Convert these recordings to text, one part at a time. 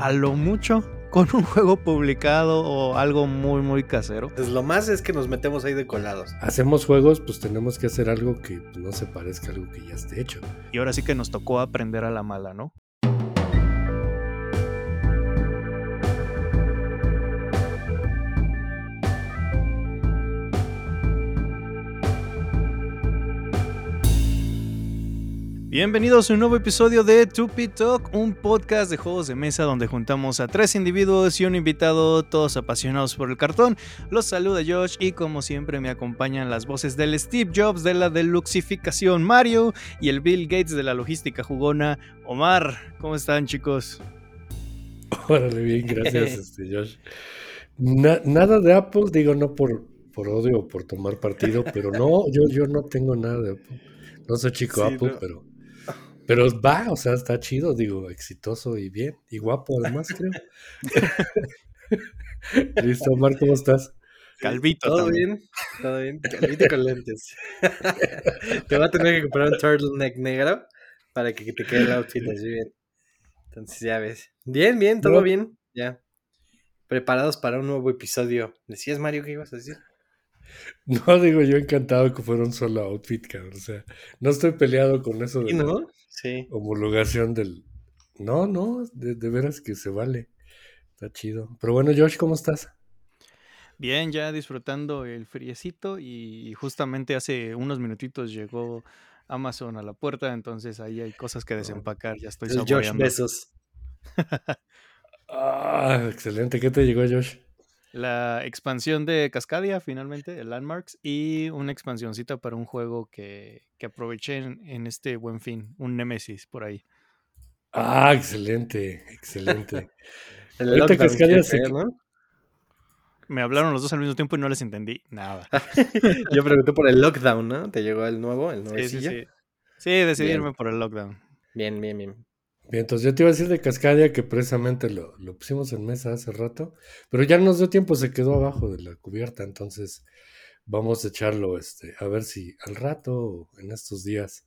a lo mucho con un juego publicado o algo muy, muy casero. Pues lo más es que nos metemos ahí de colados. Hacemos juegos, pues tenemos que hacer algo que pues, no se parezca a algo que ya esté hecho. Y ahora sí que nos tocó aprender a la mala, ¿no? Bienvenidos a un nuevo episodio de Tupi Talk, un podcast de juegos de mesa donde juntamos a tres individuos y un invitado, todos apasionados por el cartón. Los saluda Josh y como siempre me acompañan las voces del Steve Jobs de la deluxificación Mario y el Bill Gates de la logística jugona Omar. ¿Cómo están chicos? Órale, bien, gracias este, Josh. nada de Apple, digo no por, por odio o por tomar partido, pero no, yo, yo no tengo nada de Apple. No soy chico Apple, pero pero va, o sea, está chido, digo, exitoso y bien, y guapo además, creo. Listo, Omar, ¿cómo estás? Calvito. Todo bien, todo bien. Calvito con lentes. te va a tener que comprar un turtleneck negro para que te quede el outfit así bien. Entonces ya ves. Bien, bien, todo bien. Ya. Preparados para un nuevo episodio. ¿Decías, Mario, qué ibas a decir? No, digo, yo encantado que fuera un solo outfit, cabrón. O sea, no estoy peleado con eso de no? Sí. homologación del. No, no, de, veras que se vale. Está chido. Pero bueno, Josh, ¿cómo estás? Bien, ya disfrutando el friecito y justamente hace unos minutitos llegó Amazon a la puerta, entonces ahí hay cosas que desempacar, ya estoy el Josh Besos. ah, excelente. ¿Qué te llegó, Josh? La expansión de Cascadia, finalmente, el Landmarks, y una expansioncita para un juego que, que aproveché en, este buen fin, un Nemesis por ahí. Ah, excelente, excelente. el Cascadia se... ¿no? Me hablaron los dos al mismo tiempo y no les entendí nada. Yo pregunté por el lockdown, ¿no? ¿Te llegó el nuevo, el nuevo sí, sí, sí. sí, decidirme por el lockdown. Bien, bien, bien. Bien, entonces yo te iba a decir de Cascadia que precisamente lo, lo, pusimos en mesa hace rato, pero ya nos dio tiempo, se quedó abajo de la cubierta, entonces vamos a echarlo este, a ver si al rato en estos días,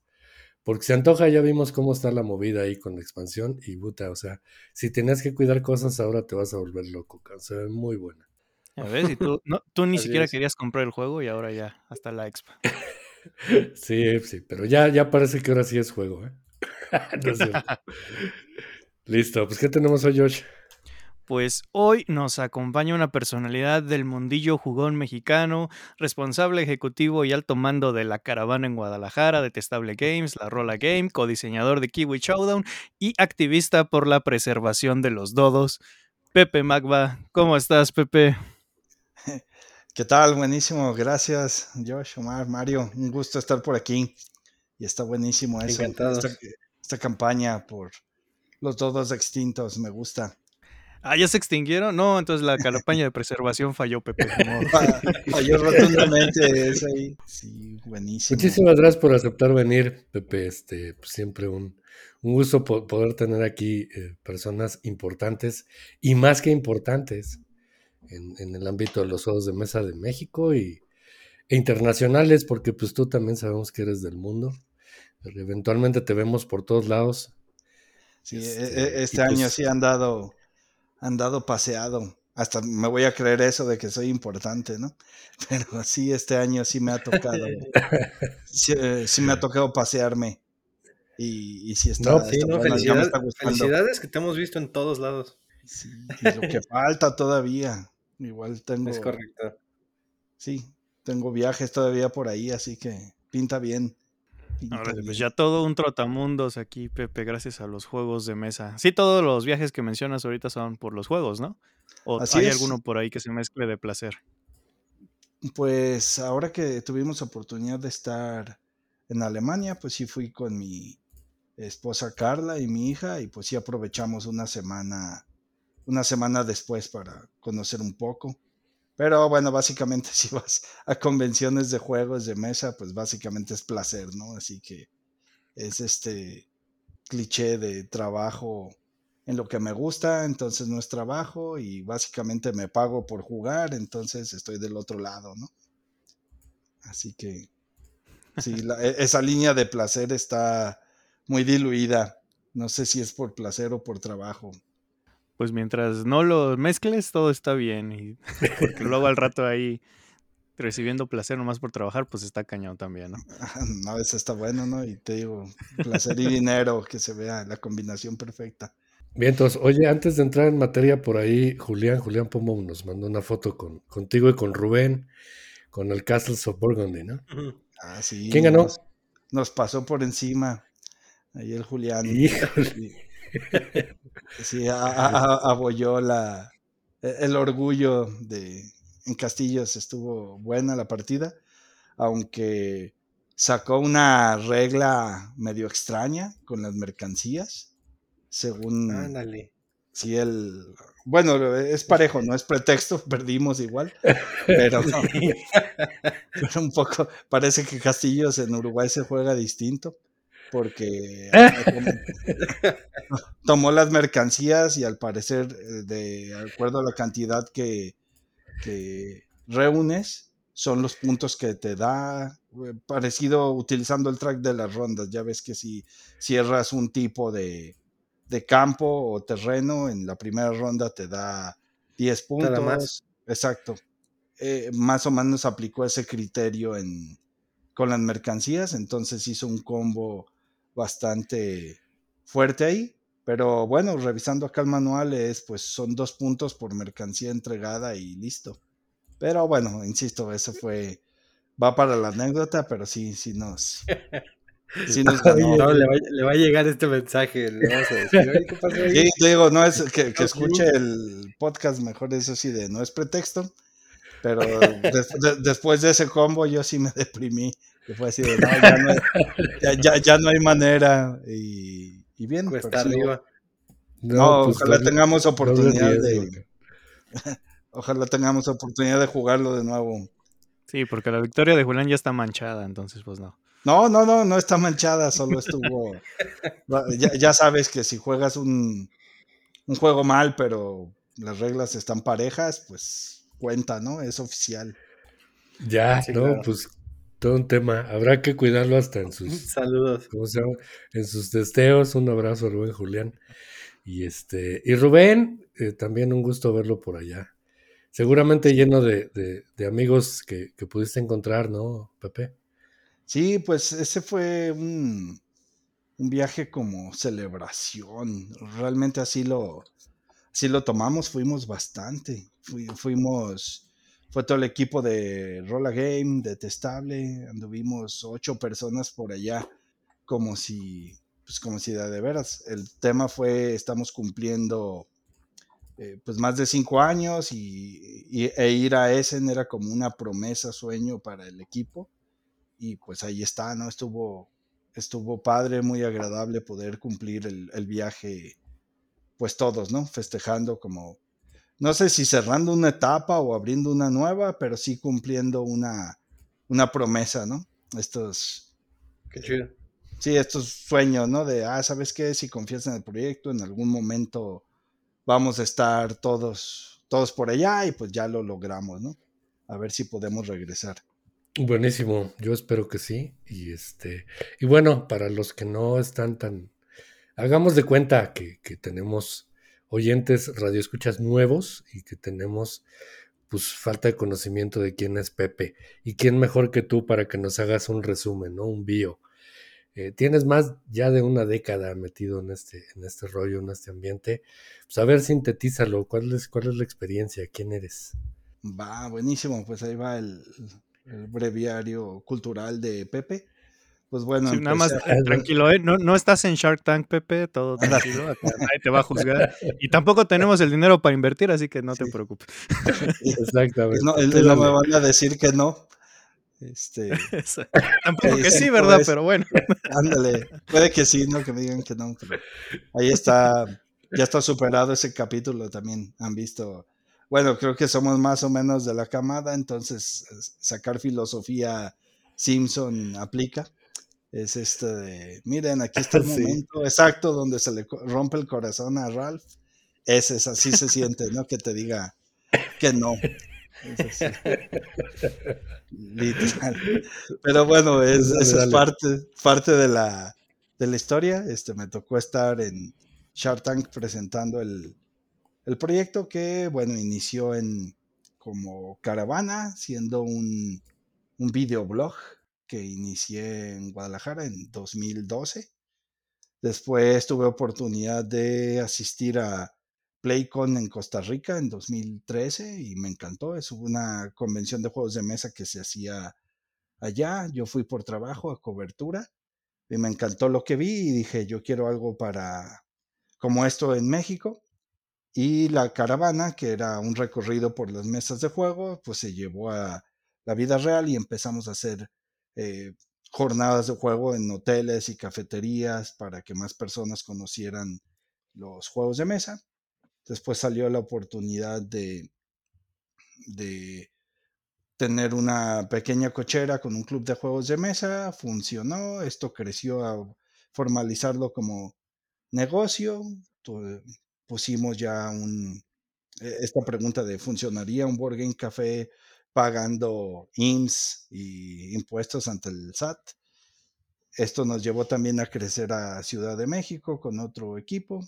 porque se antoja, ya vimos cómo está la movida ahí con la expansión y puta, o sea, si tenías que cuidar cosas ahora te vas a volver loco, se ve muy buena. A ver, si tú, no, tú ni siquiera querías comprar el juego y ahora ya, hasta la expa. sí, sí, pero ya, ya parece que ahora sí es juego, ¿eh? Listo, pues ¿qué tenemos hoy, Josh? Pues hoy nos acompaña una personalidad del mundillo jugón mexicano, responsable ejecutivo y alto mando de la caravana en Guadalajara, Detestable Games, La Rola Game, codiseñador de Kiwi Showdown y activista por la preservación de los dodos, Pepe Magba. ¿Cómo estás, Pepe? ¿Qué tal? Buenísimo, gracias, Josh, Omar, Mario. Un gusto estar por aquí. Y está buenísimo eso. Encantado esta campaña por los todos extintos, me gusta. Ah, ¿ya se extinguieron? No, entonces la campaña de preservación falló, Pepe. falló rotundamente, es ahí. Sí, buenísimo. Muchísimas gracias por aceptar venir, Pepe. Este, pues, siempre un, un, gusto poder tener aquí eh, personas importantes y más que importantes en, en, el ámbito de los juegos de mesa de México y, e internacionales, porque pues tú también sabemos que eres del mundo eventualmente te vemos por todos lados. Sí, e, este, e, este año pues sí han dado, han dado paseado. Hasta me voy a creer eso de que soy importante, ¿no? Pero sí, este año sí me ha tocado. Eh, sí, me ha tocado pasearme. Y, y sí está. No, sí, no, felicidades, que te hemos visto en todos lados. Sí, lo que falta todavía. Igual tengo. Es correcto. Sí, tengo viajes todavía por ahí, así que pinta bien pues ya todo un trotamundos aquí, Pepe, gracias a los juegos de mesa. Sí, todos los viajes que mencionas ahorita son por los juegos, ¿no? ¿O hay alguno por ahí que se mezcle de placer? Pues ahora que tuvimos oportunidad de estar en Alemania, pues sí fui con mi esposa Carla y mi hija y pues sí aprovechamos una semana, una semana después para conocer un poco. Pero bueno, básicamente si vas a convenciones de juegos de mesa, pues básicamente es placer, ¿no? Así que es este cliché de trabajo en lo que me gusta, entonces no es trabajo y básicamente me pago por jugar, entonces estoy del otro lado, ¿no? Así que sí, e, esa línea de placer está muy diluida. No sé si es por placer o por trabajo. Pues mientras no lo mezcles, todo está bien. Y, porque luego al rato ahí recibiendo placer nomás por trabajar, pues está cañón también, ¿no? No, eso está bueno, ¿no? Y te digo, placer y dinero, que se vea la combinación perfecta. Bien, entonces, oye, antes de entrar en materia por ahí, Julián, Julián Pomo nos mandó una foto con, contigo y con Rubén, con el Castles of Burgundy, ¿no? Ah, sí. ¿Quién ganó? Nos, nos pasó por encima. Ahí el Julián. Híjole. Sí, a- a- a- abolló la, e, el orgullo de en Castillos estuvo buena la partida, aunque sacó una regla medio extraña con las mercancías, según Ándale. si él, bueno, es parejo, no es pretexto, perdimos igual, pero, pero un poco, parece que Castillos en Uruguay se juega distinto, porque tomó las mercancías y al parecer, eh, de acuerdo a la cantidad que, que reúnes, son los puntos que te da, eh, parecido utilizando el track de las rondas. Ya ves que si cierras un tipo de, de campo o terreno, en la primera ronda te da 10 da puntos. más. Exacto. Eh, más o menos aplicó ese criterio en, con las mercancías, entonces hizo un combo bastante fuerte ahí. Pero bueno, revisando acá el manual es, pues son dos puntos por mercancía entregada y listo. Pero bueno, insisto, eso fue, va para la anécdota, pero sí, sí nos, sí nos ganó. No, le, va, le va a llegar este mensaje. Le vamos a decir, "Oye, ¿qué pasó ahí?" Sí, te digo, no es que, que escuche el podcast mejor, eso sí, de no es pretexto, pero des- de- después de ese combo yo sí me deprimí, que fue así de, no, ya no hay, ya, ya- ya no hay manera, y, y bien, Cuesta arriba. no, pues, ojalá doble- tengamos oportunidad de, ojalá tengamos oportunidad de jugarlo de nuevo. Sí, porque la victoria de Julián ya está manchada, entonces pues no. No, no, no, no está manchada, solo estuvo. ya, ya sabes que si juegas un, un juego mal, pero las reglas están parejas, pues cuenta, ¿no? Es oficial. Ya, Sí, no, claro. pues todo un tema. Habrá que cuidarlo hasta en sus, Saludos. ¿cómo se llama? En sus testeos. Un abrazo a Rubén Julián. Y este, y Rubén, eh, también un gusto verlo por allá. Seguramente lleno de, de- de amigos que, que pudiste encontrar, ¿no, Pepe? Sí, pues ese fue un, un viaje como celebración. Realmente así lo, así lo tomamos, fuimos bastante. Fui- fuimos, fue todo el equipo de Rolla Game, de Testable, anduvimos ocho personas por allá, como si, pues como si de, veras. El tema fue, estamos cumpliendo eh, pues más de cinco años y, y- e ir a Essen era como una promesa, sueño para el equipo y pues ahí está, ¿no? Estuvo, estuvo padre, muy agradable poder cumplir el, el viaje, pues todos, ¿no? Festejando como, no sé si cerrando una etapa o abriendo una nueva, pero sí cumpliendo una, una promesa, ¿no? Estos, Qué chido. sí, estos sueños, ¿no? De, ah, ¿sabes qué? Si confías en el proyecto, en algún momento vamos a estar todos, todos por allá y pues ya lo logramos, ¿no? A ver si podemos regresar. Buenísimo, yo espero que sí. Y este, y bueno, para los que no están tan, hagamos de cuenta que, que tenemos oyentes radioescuchas nuevos y que tenemos pues falta de conocimiento de quién es Pepe y quién mejor que tú para que nos hagas un resumen, ¿no? Un bio. Eh, tienes más ya de una década metido en este, en este rollo, en este ambiente. Pues a ver, sintetízalo. ¿Cuál es, cuál es la experiencia? ¿Quién eres? Va, buenísimo, pues ahí va el, el breviario cultural de Pepe. Pues bueno, Sí, nada más eh, tranquilo, ¿eh? No, no estás en Shark Tank, Pepe, todo tranquilo, acá nadie te va a juzgar. Y tampoco tenemos el dinero para invertir, así que no te preocupes. Exactamente. no, me van a decir que no. Este, tampoco que sí, ¿verdad? Pero bueno. ándale, puede que sí, no que me digan que no, pero ahí está, ya está superado ese capítulo también. Han visto, bueno, creo que somos más o menos de la camada, entonces es- sacar filosofía Simpson aplica. Es este de, miren, aquí está el Sí. momento exacto donde se le rompe el corazón a Ralph. Ese es así se siente, ¿no? Que te diga que no. Es. Literal. Pero bueno, es, Dale, eso es parte, parte de la, de la historia. Este, me tocó estar en Shark Tank presentando el, el proyecto que, bueno, inició en como caravana, siendo un, un videoblog que inicié en Guadalajara en 2012. Después tuve oportunidad de asistir a PlayCon en Costa Rica en 2013 y me encantó. Es una convención de juegos de mesa que se hacía allá. Yo fui por trabajo a cobertura y me encantó lo que vi y dije, yo quiero algo para como esto en México. Y la caravana, que era un recorrido por las mesas de juego, pues se llevó a la vida real y empezamos a hacer eh, jornadas de juego en hoteles y cafeterías para que más personas conocieran los juegos de mesa. Después salió la oportunidad de, tener una pequeña cochera con un club de juegos de mesa, funcionó, esto creció a formalizarlo como negocio, pusimos ya un, e, esta pregunta de ¿funcionaría un Board Game Café pagando IMSS y impuestos ante el SAT? Esto nos llevó también a crecer a Ciudad de México con otro equipo.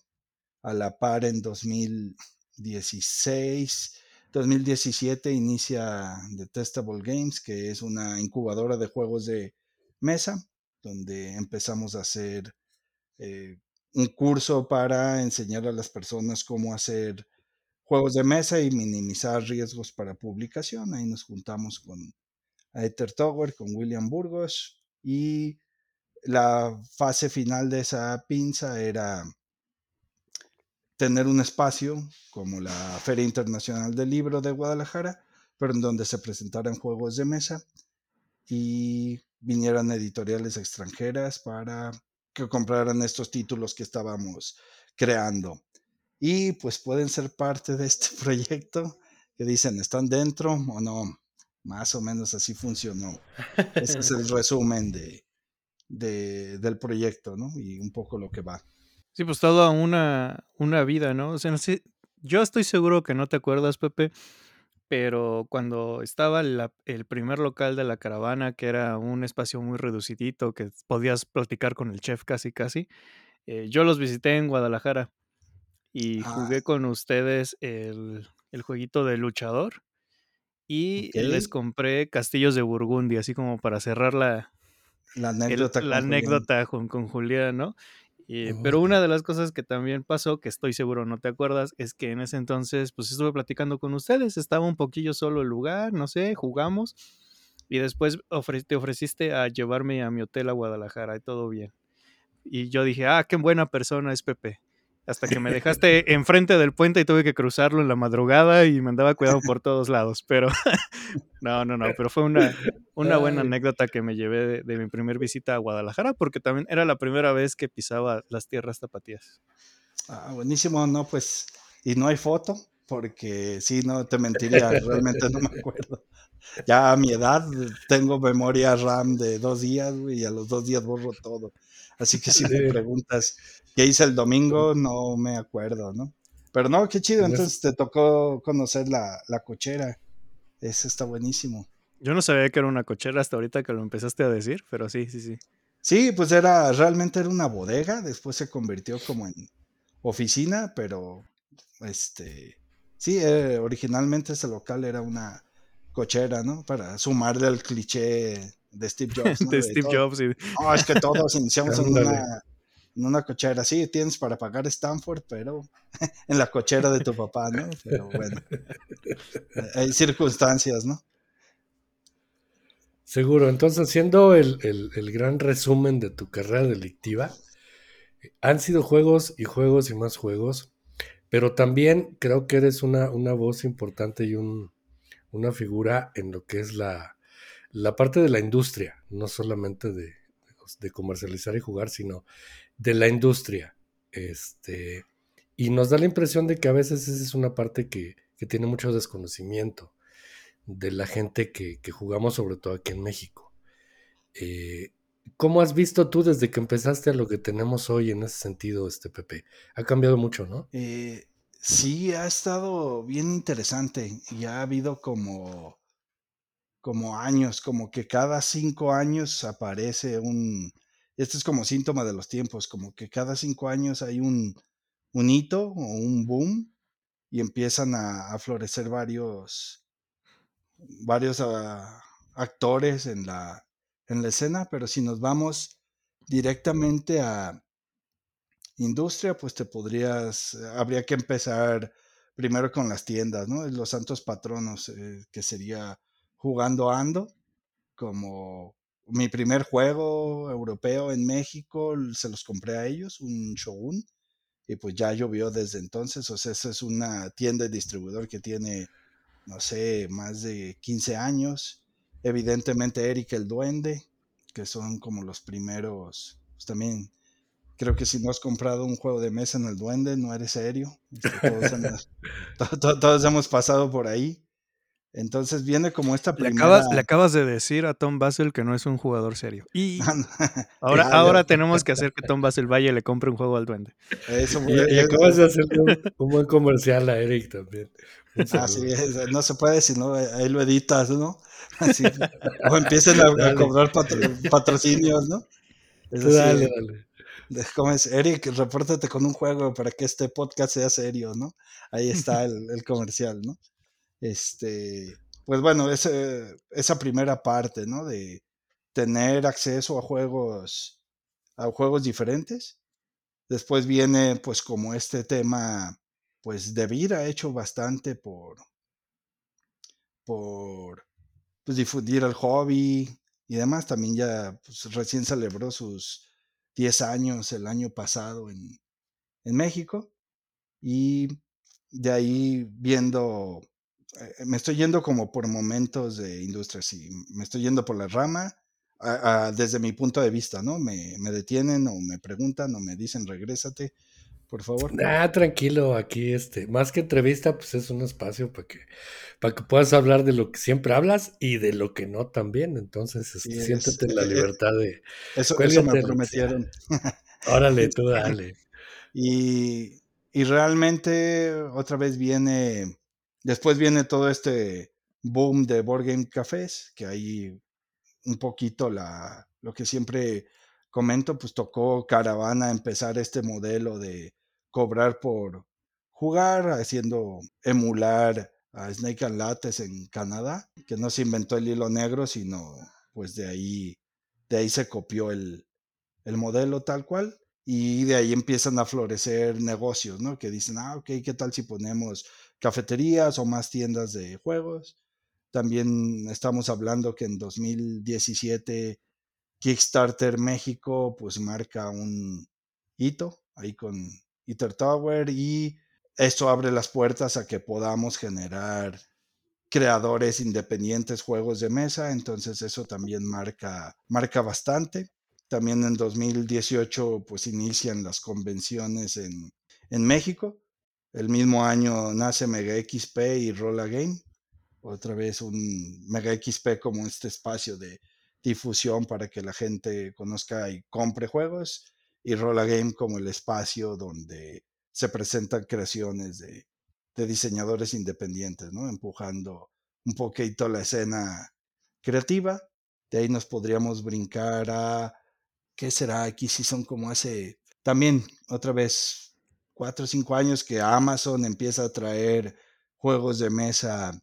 A la par en 2016, 2017 inicia Detestable Games, que es una incubadora de juegos de mesa, donde empezamos a hacer eh, un curso para enseñar a las personas cómo hacer juegos de mesa y minimizar riesgos para publicación. Ahí nos juntamos con Ether Tower, con William Burgos y la fase final de esa pinza era tener un espacio como la Feria Internacional del Libro de Guadalajara, pero en donde se presentaran juegos de mesa y vinieran editoriales extranjeras para que compraran estos títulos que estábamos creando. Y pues pueden ser parte de este proyecto que dicen, ¿están dentro o no? Más o menos así funcionó. Ese es el resumen de, del proyecto, ¿no? Y un poco lo que va. Sí, pues toda una, una vida, ¿no? O sea, yo estoy seguro que no te acuerdas, Pepe, pero cuando estaba el primer local de la caravana, que era un espacio muy reducidito, que podías platicar con el chef casi casi, eh, yo los visité en Guadalajara y Ah, jugué con ustedes el, el jueguito de luchador y les compré castillos de Burgundia, así como para cerrar la, La el- anécdota la con Julián. anécdota con, con Julián, ¿no? Eh, Oh, pero una de las cosas que también pasó, que estoy seguro no te acuerdas, es que en ese entonces, pues estuve platicando con ustedes, estaba un poquillo solo el lugar, no sé, jugamos, y después ofre- te ofreciste a llevarme a mi hotel a Guadalajara y todo bien. Y yo dije, ah, qué buena persona es Pepe. Hasta que me dejaste enfrente del puente y tuve que cruzarlo en la madrugada y me andaba cuidado por todos lados. Pero no, no, no, pero fue una, una buena anécdota que me llevé de, de mi primer visita a Guadalajara, porque también era la primera vez que pisaba las tierras tapatías. Ah, buenísimo, no, pues, y no hay foto, porque sí, no te mentiría, realmente no me acuerdo. Ya a mi edad tengo memoria RAM de dos días, güey, y a los dos días borro todo. Así que si me preguntas qué hice el domingo, no me acuerdo, ¿no? Pero no, qué chido, ese- entonces te tocó conocer la, la cochera. Eso está buenísimo. Yo no sabía que era una cochera hasta ahorita que lo empezaste a decir, pero sí, sí, sí. Sí, pues era, realmente era una bodega, después se convirtió como en oficina, pero este, sí, eh, originalmente ese local era una cochera, ¿no? Para sumarle al cliché de Steve Jobs, ¿no? De De Steve todo- Jobs y No, es que todos iniciamos en una, en una cochera. Sí, tienes para pagar Stanford, pero en la cochera de tu papá, ¿no? Pero bueno, eh, hay circunstancias, ¿no? Seguro, entonces haciendo el, el- el gran resumen de tu carrera delictiva, han sido juegos y juegos y más juegos, pero también creo que eres una, una voz importante y un- una figura en lo que es la, la parte de la industria, no solamente de, de comercializar y jugar, sino de la industria. Este, y nos da la impresión de que a veces esa es una parte que, que tiene mucho desconocimiento de la gente que, que jugamos, sobre todo aquí en México. Eh, ¿Cómo has visto tú desde que empezaste a lo que tenemos hoy en ese sentido, este Pepe? Ha cambiado mucho, ¿no? Eh, sí, ha estado bien interesante y ha habido como, como años, como que cada cinco años aparece un, esto es como síntoma de los tiempos, como que cada cinco años hay un, un hito o un boom y empiezan a, florecer varios, varios ah, actores en la, en la escena, pero si nos vamos directamente a industria, pues te podrías, habría que empezar primero con las tiendas, ¿no? Los santos patronos, eh, que sería jugando Ando, como mi primer juego europeo en México, se los compré a ellos, un Shogun, y pues ya llovió desde entonces, o sea, esa es una tienda de distribuidor que tiene, no sé, más de 15 años. Evidentemente Eric el Duende, que son como los primeros, pues también creo que si no has comprado un juego de mesa en el Duende, no eres serio. Este, todos, hemos, todos hemos pasado por ahí. Entonces viene como esta Le primera... acabas, le acabas de decir a Tom Basel que no es un jugador serio. Y ahora, Claro. ahora tenemos que hacer que Tom Basel vaya y le compre un juego al duende. Eso, Y, acabas de hacerle un, un buen comercial a Eric también. Un Ah, saludo. sí, es- no se puede si no, ahí lo editas, ¿no? Así, o empiecen a, cobrar patro- patrocinios, ¿no? Así, dale, dale. ¿cómo es? Eric, repórtate con un juego para que este podcast sea serio, ¿no? Ahí está el, el comercial, ¿no? Este, pues bueno, ese- esa primera parte, ¿no? De tener acceso a juegos, a juegos diferentes. Después viene, pues, como este tema, pues, de vida hecho bastante por, por, pues, difundir el hobby y demás. También ya, pues, recién celebró sus 10 años el año pasado en, en México. Y de ahí viendo, me estoy yendo como por momentos de industria, sí, me estoy yendo por la rama a- a- desde mi punto de vista, ¿no? Me, me detienen o me preguntan o me dicen, regrésate, por favor. Ah, tranquilo, aquí este, más que entrevista, pues es un espacio para que, para que puedas hablar de lo que siempre hablas y de lo que no también. Entonces, este, es- siéntate en la eh, eh, libertad de, Eso, eso me lo que sea. prometieron. órale, tú dale. Y, y realmente otra vez viene, después viene todo este boom de board game cafés, que ahí un poquito la, lo que siempre comento, pues tocó Caravana empezar este modelo de cobrar por jugar, haciendo emular a Snake and Lattes en Canadá, que no se inventó el hilo negro, sino pues de ahí, de ahí se copió el, el modelo tal cual y de ahí empiezan a florecer negocios, ¿no? Que dicen, ah, ok, ¿qué tal si ponemos cafeterías o más tiendas de juegos? También estamos hablando que en 2017 Kickstarter México pues marca un hito ahí con Ether Tower y esto abre las puertas a que podamos generar creadores independientes juegos de mesa, entonces eso también marca, marca bastante. También en 2018 pues inician las convenciones en, en México. El mismo año nace Mega XP y Rolla Game. Otra vez un Mega XP como este espacio de difusión para que la gente conozca y compre juegos. Y Rolla Game como el espacio donde se presentan creaciones de, diseñadores independientes, ¿no? Empujando un poquito la escena creativa. De ahí nos podríamos brincar a, ¿qué será? Aquí sí son como hace, también otra vez, cuatro o cinco años que Amazon empieza a traer juegos de mesa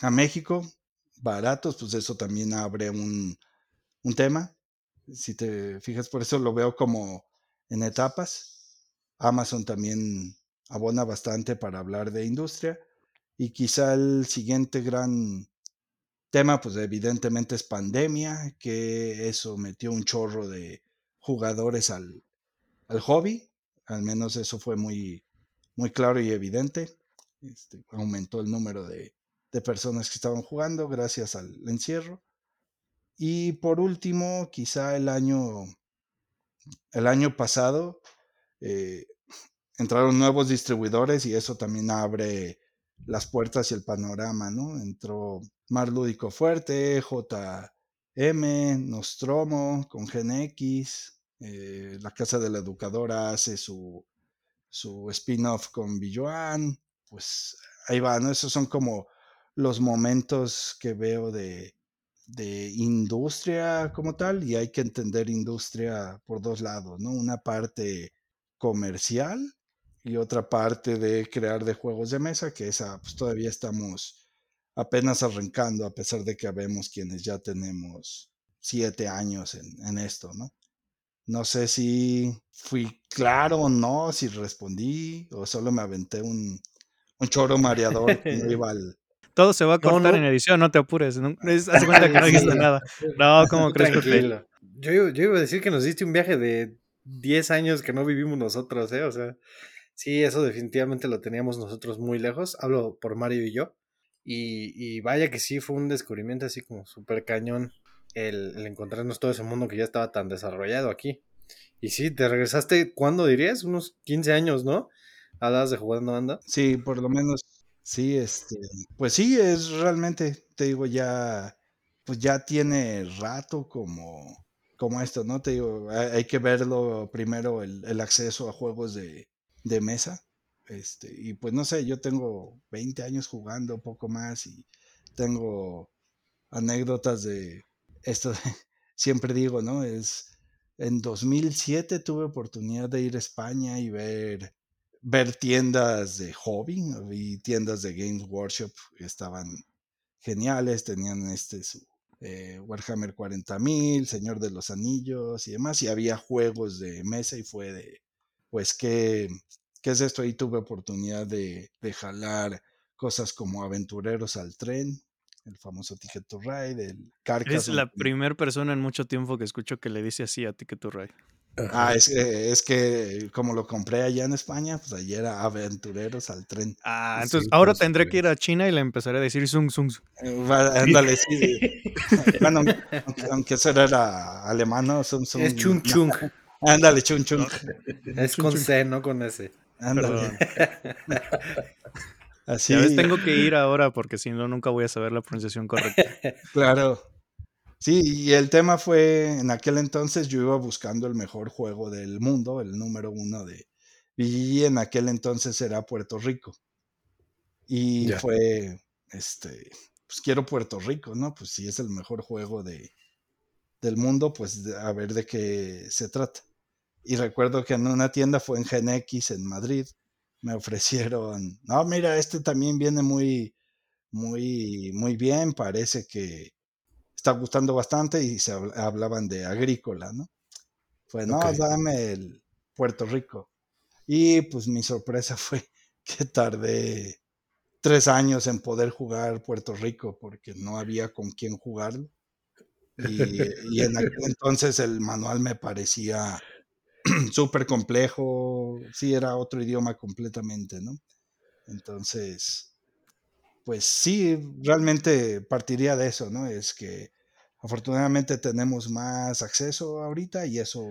a México, baratos, pues eso también abre un, un tema. Si te fijas, por eso lo veo como en etapas. Amazon también abona bastante para hablar de industria. Y quizá el siguiente gran tema, pues evidentemente es pandemia, que eso metió un chorro de jugadores al, al hobby. Al menos eso fue muy, muy claro y evidente. Este, aumentó el número de, de personas que estaban jugando gracias al encierro. Y por último, quizá el año, el año pasado, eh, entraron nuevos distribuidores y eso también abre las puertas y el panorama, ¿no? Entró Mar Lúdico Fuerte, JM, Nostromo con GenX, eh, la Casa de la Educadora hace su, su spin-off con Billoan, pues ahí va, ¿no? Esos son como los momentos que veo de, de industria como tal y hay que entender industria por dos lados, ¿no? Una parte comercial y otra parte de crear de juegos de mesa, que esa pues todavía estamos apenas arrancando, a pesar de que vemos quienes ya tenemos siete años en, en esto, ¿no? No sé si fui claro o no, si respondí o solo me aventé un, un choro mareador que no iba al, Todo se va a No, cortar no. en edición, no te apures. No, de cuenta que no dijiste nada. No, ¿cómo crees que. Yo, iba- yo iba a decir que nos diste un viaje de 10 años que no vivimos nosotros, ¿eh? O sea, sí, eso definitivamente lo teníamos nosotros muy lejos. Hablo por Mario y yo. Y, y vaya que sí fue un descubrimiento así como súper cañón el, encontrarnos todo ese mundo que ya estaba tan desarrollado aquí. Y sí, te regresaste, ¿cuándo dirías? Unos 15 años, ¿no? Hablabas de jugando banda. Sí, por lo menos, sí, este, pues sí, es realmente, te digo, ya, pues ya tiene rato como, como esto, ¿no? Te digo, hay, hay que verlo primero el, el acceso a juegos de, de mesa, este, y pues no sé, yo tengo 20 años jugando, poco más, y tengo anécdotas de esto, siempre digo, ¿no? Es, en 2007 tuve oportunidad de ir a España y ver ver tiendas de hobby y tiendas de Games Workshop que estaban geniales, tenían este su eh, Warhammer 40.000, Señor de los Anillos y demás, y había juegos de mesa y fue de, pues, ¿qué, qué es esto? Ahí tuve oportunidad de, de jalar cosas como Aventureros al Tren, el famoso Ticket to Ride, el Carcassonne. la primera persona en mucho tiempo que escucho que le dice así a Ticket to Ride. Ah, es, es que como lo compré allá en España, pues allí era Aventureros al Tren. Ah, Sí, entonces ahora tendré que ir a China y le empezaré a decir Zung Zung. Va- Ándale, sí. Bueno, aunque, aunque eso era alemán, ¿no? Zum, zum, Es chung chung. Ándale, chun chun. Es con C, no con S. Ándale. Así, tengo que ir ahora porque si no, nunca voy a saber la pronunciación correcta. claro. Sí, y el tema fue, en aquel entonces yo iba buscando el mejor juego del mundo, el número uno de... Y en aquel entonces era Puerto Rico. Y fue, este, pues quiero Puerto Rico, ¿no? Pues si es el mejor juego de, del mundo, pues a ver de qué se trata. Y recuerdo que en una tienda fue en GenX en Madrid, me ofrecieron, no, mira, este también viene muy, muy, muy bien, parece que está gustando bastante y se habl- hablaban de agrícola, ¿no? Pues no, dame el Puerto Rico. Y pues mi sorpresa fue que tardé tres años en poder jugar Puerto Rico porque no había con quién jugarlo. Y, y en aquel entonces el manual me parecía súper complejo, sí era otro idioma completamente, ¿no? Entonces, pues sí, realmente partiría de eso, ¿no? Es que afortunadamente tenemos más acceso ahorita y eso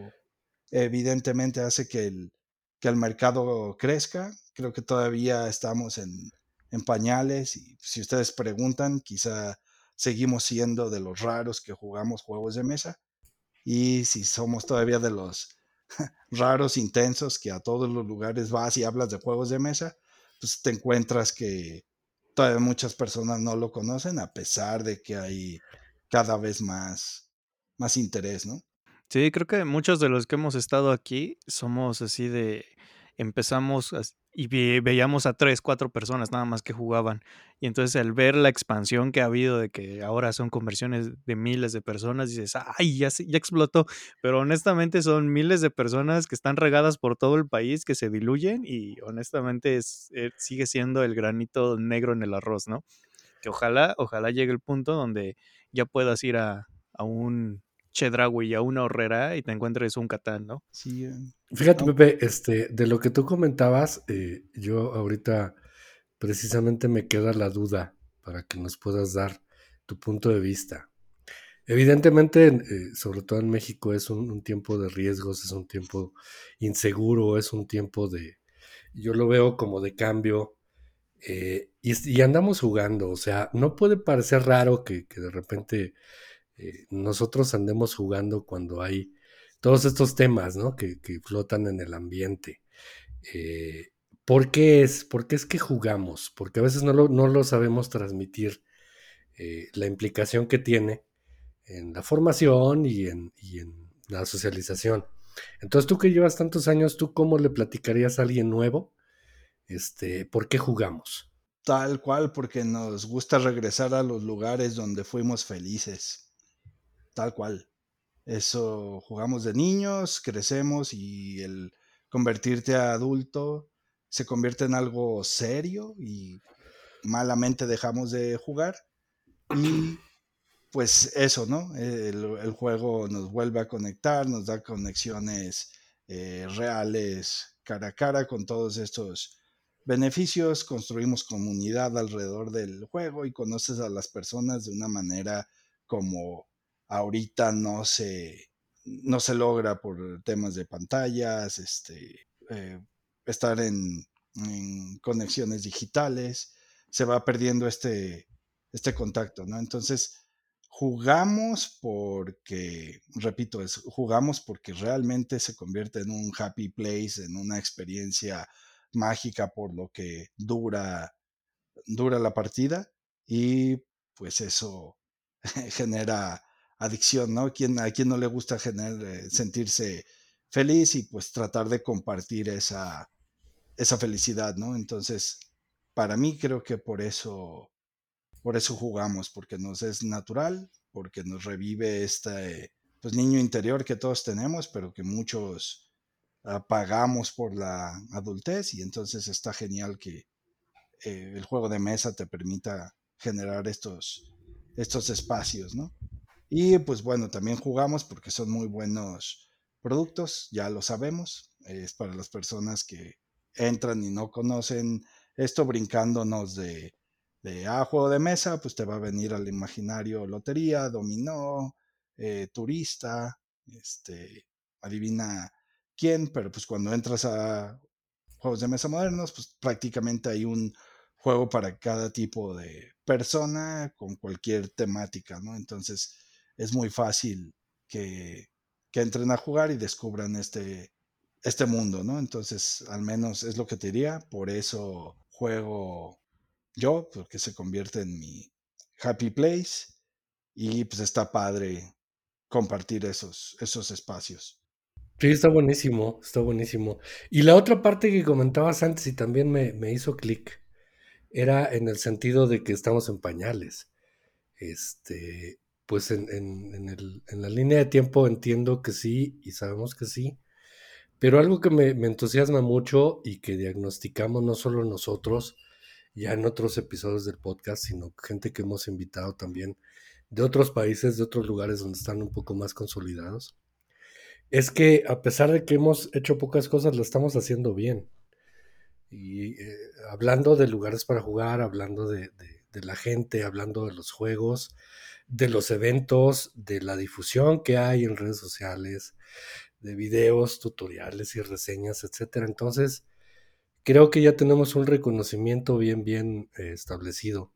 evidentemente hace que el, que el mercado crezca. Creo que todavía estamos en, en pañales y si ustedes preguntan, quizá seguimos siendo de los raros que jugamos juegos de mesa y si somos todavía de los raros, intensos, que a todos los lugares vas y hablas de juegos de mesa, pues te encuentras que todavía muchas personas no lo conocen a pesar de que hay cada vez más, más interés, ¿no? Sí, creo que muchos de los que hemos estado aquí somos así de empezamos y ve- veíamos a tres, cuatro personas nada más que jugaban. Y entonces al ver la expansión que ha habido de que ahora son conversiones de miles de personas, dices, ay, ya, ya explotó. Pero honestamente son miles de personas que están regadas por todo el país, que se diluyen y honestamente es, eh, sigue siendo el granito negro en el arroz, ¿no? Que ojalá, ojalá llegue el punto donde ya puedas ir a, a un Chedraui y a una horrera y te encuentres un Catán, ¿no? Sí, eh, Fíjate, No. Pepe, este, de lo que tú comentabas, eh, yo ahorita precisamente me queda la duda para que nos puedas dar tu punto de vista. Evidentemente, eh, sobre todo en México, es un, un tiempo de riesgos, es un tiempo inseguro, es un tiempo de, yo lo veo como de cambio, eh, y, y andamos jugando, o sea, no puede parecer raro que, que de repente eh, nosotros andemos jugando cuando hay todos estos temas, ¿no? Que, flotan en el ambiente. Eh, ¿Por qué es? ¿Por qué es que jugamos? Porque a veces no lo, no lo sabemos transmitir eh, la implicación que tiene en la formación y en, y en la socialización. Entonces, tú que llevas tantos años, ¿tú cómo le platicarías a alguien nuevo Este, ¿Por qué jugamos? Tal cual, porque nos gusta regresar a los lugares donde fuimos felices. Tal cual. Eso jugamos de niños, crecemos y el convertirte a adulto se convierte en algo serio y malamente dejamos de jugar. Y pues eso, ¿no? El, juego nos vuelve a conectar, nos da conexiones eh, reales cara a cara con todos estos beneficios, construimos comunidad alrededor del juego y conoces a las personas de una manera como ahorita no se, no se logra por temas de pantallas, este, eh, estar en, conexiones digitales, se va perdiendo este, este contacto, ¿no? Entonces, jugamos porque, repito, es, jugamos porque realmente se convierte en un happy place, en una experiencia mágica por lo que dura, dura la partida y pues eso genera adicción, ¿no? ¿Quién, a quien no le gusta eh, sentirse feliz y pues tratar de compartir esa, esa felicidad, ¿no? Entonces, para mí creo que por eso, por eso jugamos, porque nos es natural, porque nos revive este pues, niño interior que todos tenemos, pero que muchos pagamos por la adultez y entonces está genial que eh, el juego de mesa te permita generar estos, estos espacios, ¿no? Y pues bueno, también jugamos porque son muy buenos productos, ya lo sabemos, es para las personas que entran y no conocen esto brincándonos de, de juego de mesa, pues te va a venir al imaginario lotería, dominó, eh, turista, este, adivina quién, pero pues cuando entras a juegos de mesa modernos, pues prácticamente hay un juego para cada tipo de persona con cualquier temática, ¿no? Entonces es muy fácil que, que entren a jugar y descubran este, este mundo, ¿no? Entonces, al menos es lo que te diría, por eso juego yo, porque se convierte en mi happy place y pues está padre compartir esos, esos espacios. Sí, está buenísimo, está buenísimo. Y la otra parte que comentabas antes y también me, me hizo clic era en el sentido de que estamos en pañales. Este, pues en, en, el, en, la línea de tiempo entiendo que sí y sabemos que sí, pero algo que me, me, entusiasma mucho y que diagnosticamos no solo nosotros, ya en otros episodios del podcast, sino gente que hemos invitado también de otros países, de otros lugares donde están un poco más consolidados, es que a pesar de que hemos hecho pocas cosas, lo estamos haciendo bien. Y eh, hablando de lugares para jugar, hablando de, la gente, hablando de los juegos, de los eventos, de la difusión que hay en redes sociales, de videos, tutoriales y reseñas, etcétera. Entonces, creo que ya tenemos un reconocimiento bien, bien eh, establecido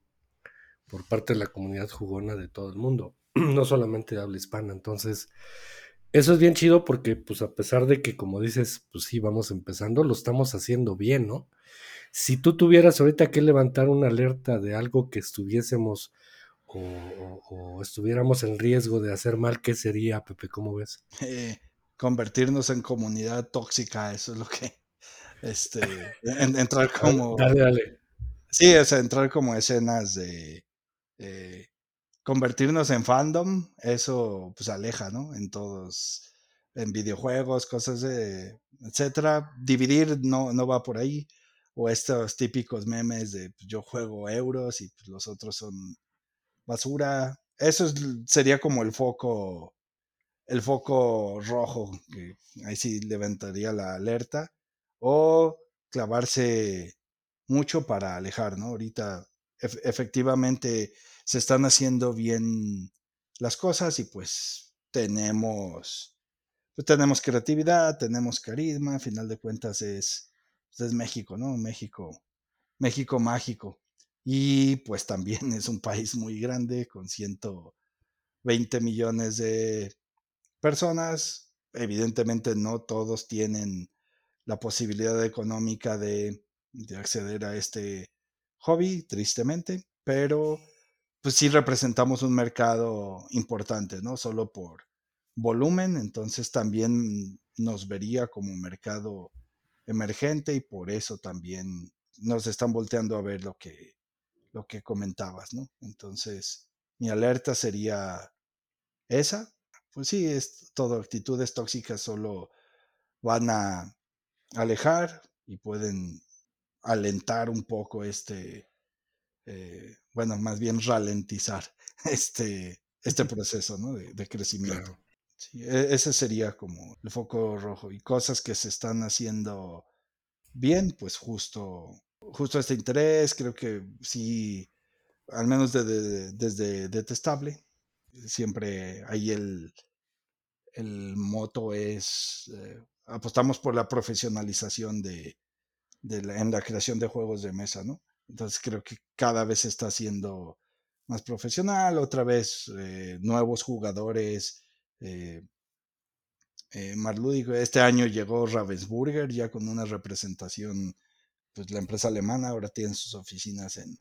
por parte de la comunidad jugona de todo el mundo, no solamente de habla hispana. Entonces, eso es bien chido porque, pues, a pesar de que, como dices, pues sí, vamos empezando, lo estamos haciendo bien, ¿no? Si tú tuvieras ahorita que levantar una alerta de algo que estuviésemos o, estuviéramos en riesgo de hacer mal, ¿qué sería, Pepe? ¿Cómo ves? Eh, convertirnos en comunidad tóxica, eso es lo que, este, entrar como... Dale, dale. Sí, sea, entrar como escenas de... Eh, convertirnos en fandom, eso pues aleja, ¿no? En todos, en videojuegos, cosas de, etcétera. Dividir no, no va por ahí. O estos típicos memes de pues, yo juego euros y pues, los otros son basura. Eso sería como el foco, el foco rojo, que ahí sí levantaría la alerta. O clavarse mucho para alejar, ¿no? Ahorita efectivamente se están haciendo bien las cosas y pues tenemos, pues tenemos creatividad, tenemos carisma, a final de cuentas es, pues, es México, ¿no? México, México mágico. Y pues también es un país muy grande con 120 millones de personas. Evidentemente no todos tienen la posibilidad económica de, de acceder a este hobby, tristemente, pero pues sí representamos un mercado importante, ¿no? Solo por volumen, entonces también nos vería como mercado emergente y por eso también nos están volteando a ver lo que, lo que comentabas, ¿no? Entonces, mi alerta sería esa. Pues sí, es todo actitudes tóxicas solo van a alejar y pueden alentar un poco este, eh, bueno, más bien ralentizar este, este proceso ¿no? de, crecimiento. E, ese sería como el foco rojo y cosas que se están haciendo bien, pues justo, justo este interés, creo que sí, al menos desde detestable, siempre ahí el, el moto es, eh, apostamos por la profesionalización de, en la creación de juegos de mesa, ¿no? Entonces creo que cada vez se está haciendo más profesional, otra vez eh, nuevos jugadores. Eh, eh, lúdico. Este año llegó Ravensburger ya con una representación, pues la empresa alemana ahora tiene sus oficinas en,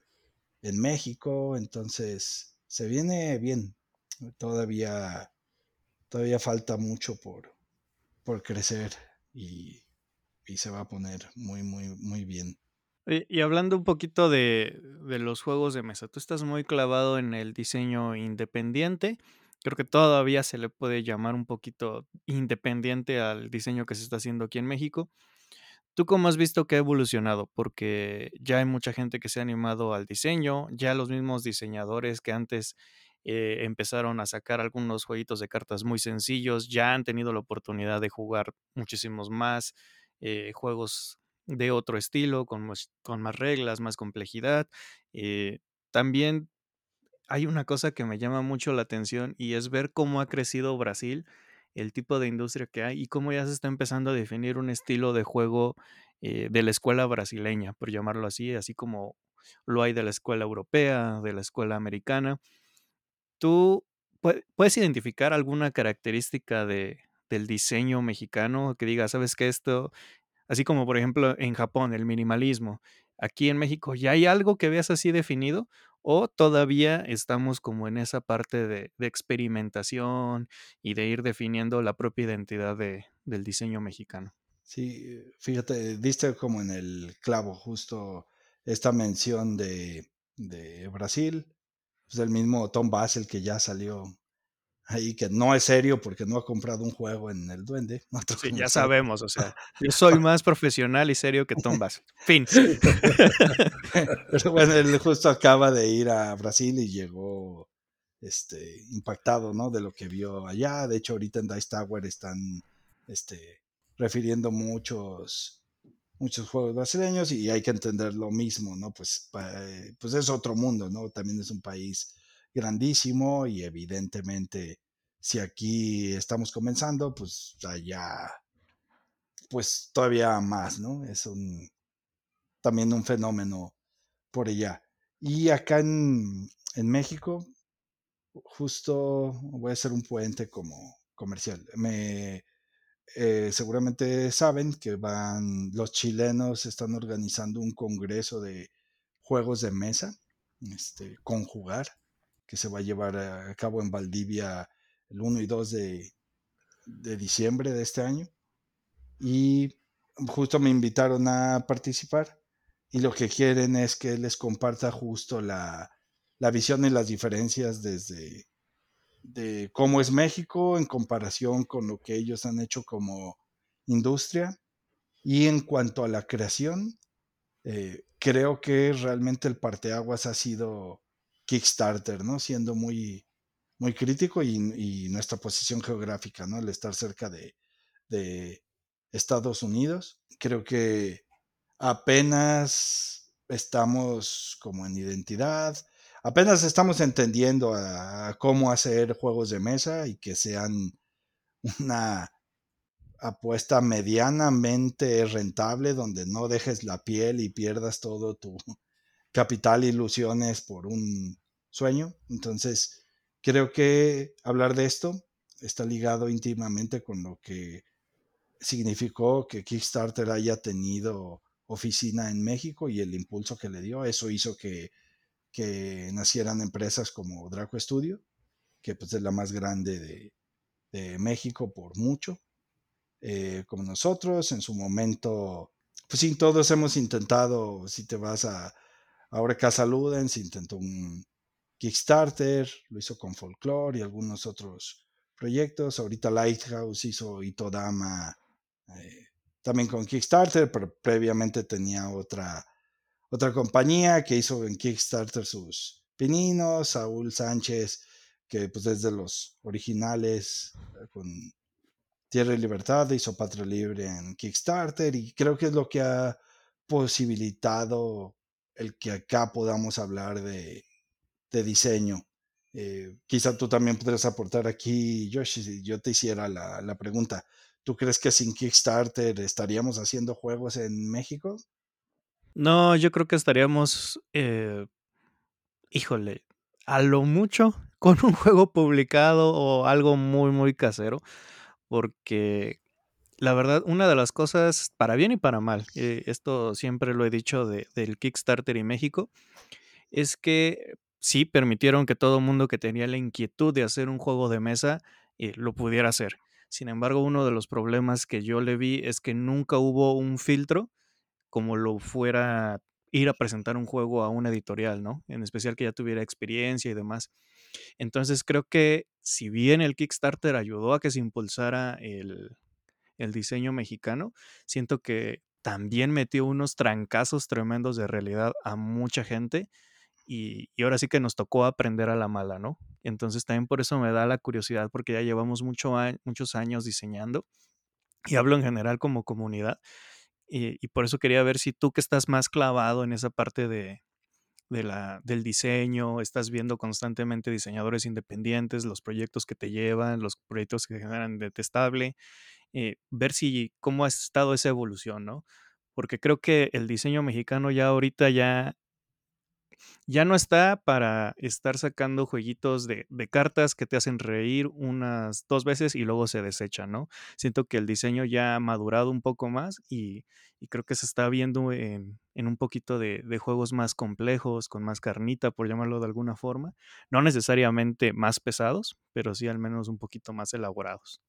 en México, entonces se viene bien. Todavía, todavía falta mucho por, por crecer y, y se va a poner muy, muy, muy bien. Y, hablando un poquito de, de, los juegos de mesa, tú estás muy clavado en el diseño independiente. Creo que todavía se le puede llamar un poquito independiente al diseño que se está haciendo aquí en México. ¿Tú cómo has visto que ha evolucionado? Porque ya hay mucha gente que se ha animado al diseño, ya los mismos diseñadores que antes eh, empezaron a sacar algunos jueguitos de cartas muy sencillos, ya han tenido la oportunidad de jugar muchísimos más eh, juegos de otro estilo, con más, reglas, más complejidad. Eh, también hay una cosa que me llama mucho la atención y es ver cómo ha crecido Brasil, el tipo de industria que hay y cómo ya se está empezando a definir un estilo de juego eh, de la escuela brasileña, por llamarlo así, así como lo hay de la escuela europea, de la escuela americana. ¿Tú puedes identificar alguna característica de, del diseño mexicano que diga, sabes que esto Así como, por ejemplo, en Japón, el minimalismo. Aquí en México, ¿ya hay algo que veas así definido? ¿O todavía estamos como en esa parte de, experimentación y de ir definiendo la propia identidad del diseño mexicano? Sí, fíjate, diste como en el clavo justo esta mención de, de Brasil, pues el mismo Tom Basel que ya salió ahí que no es serio porque no ha comprado un juego en el Duende. Sí, ya sabemos, o sea, yo soy más profesional y serio que Tom Bass. Fin. Pero bueno, él justo acaba de ir a Brasil y llegó este, impactado, ¿no? De lo que vio allá. De hecho, ahorita en Dice Tower están este, refiriendo muchos, muchos juegos brasileños y hay que entender lo mismo, ¿no? Pues, pues es otro mundo, ¿no? También es un país grandísimo y evidentemente si aquí estamos comenzando, pues allá, pues todavía más, ¿no? Es un, también un fenómeno por allá. Y acá en, en México, justo voy a hacer un puente como comercial. Me, eh, seguramente saben que van, los chilenos están organizando un congreso de juegos de mesa, este, conjugar que se va a llevar a cabo en Valdivia el 1 y 2 de, diciembre de este año. Y justo me invitaron a participar y lo que quieren es que les comparta justo la, visión y las diferencias desde de cómo es México en comparación con lo que ellos han hecho como industria. Y en cuanto a la creación, eh, creo que realmente el parteaguas ha sido Kickstarter, ¿no? Siendo muy, muy crítico y, nuestra posición geográfica, ¿no? El estar cerca de, de Estados Unidos. Creo que apenas estamos como en identidad, apenas estamos entendiendo a, cómo hacer juegos de mesa y que sean una apuesta medianamente rentable donde no dejes la piel y pierdas todo tu capital ilusiones por un sueño. Entonces, creo que hablar de esto está ligado íntimamente con lo que significó que Kickstarter haya tenido oficina en México y el impulso que le dio. Eso hizo que, nacieran empresas como Draco Studio, que pues, es la más grande de, México por mucho, eh, como nosotros. En su momento, pues sí, todos hemos intentado, si te vas a, ahora Casa Ludens, intentó un Kickstarter, lo hizo con Folklore y algunos otros proyectos. Ahorita Lighthouse hizo Itodama eh, también con Kickstarter, pero previamente tenía otra, otra compañía que hizo en Kickstarter sus pininos, Saúl Sánchez, que pues desde los originales eh, con Tierra y Libertad hizo Patria Libre en Kickstarter y creo que es lo que ha posibilitado el que acá podamos hablar de, de diseño. Eh, quizá tú también podrías aportar aquí, Josh, si yo te hiciera la, la, pregunta. ¿Tú crees que sin Kickstarter estaríamos haciendo juegos en México? No, yo creo que estaríamos, eh, híjole, a lo mucho con un juego publicado o algo muy, muy casero, porque la verdad, una de las cosas, para bien y para mal, eh, esto siempre lo he dicho de, del Kickstarter y México, es que sí permitieron que todo mundo que tenía la inquietud de hacer un juego de mesa eh, lo pudiera hacer. Sin embargo, uno de los problemas que yo le vi es que nunca hubo un filtro como lo fuera ir a presentar un juego a una editorial, ¿no? En especial que ya tuviera experiencia y demás. Entonces creo que si bien el Kickstarter ayudó a que se impulsara el, el diseño mexicano, siento que también metió unos trancazos tremendos de realidad a mucha gente y, ahora sí que nos tocó aprender a la mala, ¿no? Entonces también por eso me da la curiosidad porque ya llevamos mucho muchos años diseñando y hablo en general como comunidad y, por eso quería ver si tú que estás más clavado en esa parte de, la, del diseño, estás viendo constantemente diseñadores independientes, los proyectos que te llevan, los proyectos que generan detestable, eh, ver si cómo ha estado esa evolución, ¿no? Porque creo que el diseño mexicano ya ahorita ya ya no está para estar sacando jueguitos de, cartas que te hacen reír unas dos veces y luego se desechan, ¿no? Siento que el diseño ya ha madurado un poco más y, creo que se está viendo en, un poquito de, juegos más complejos, con más carnita, por llamarlo de alguna forma. No necesariamente más pesados, pero sí al menos un poquito más elaborados.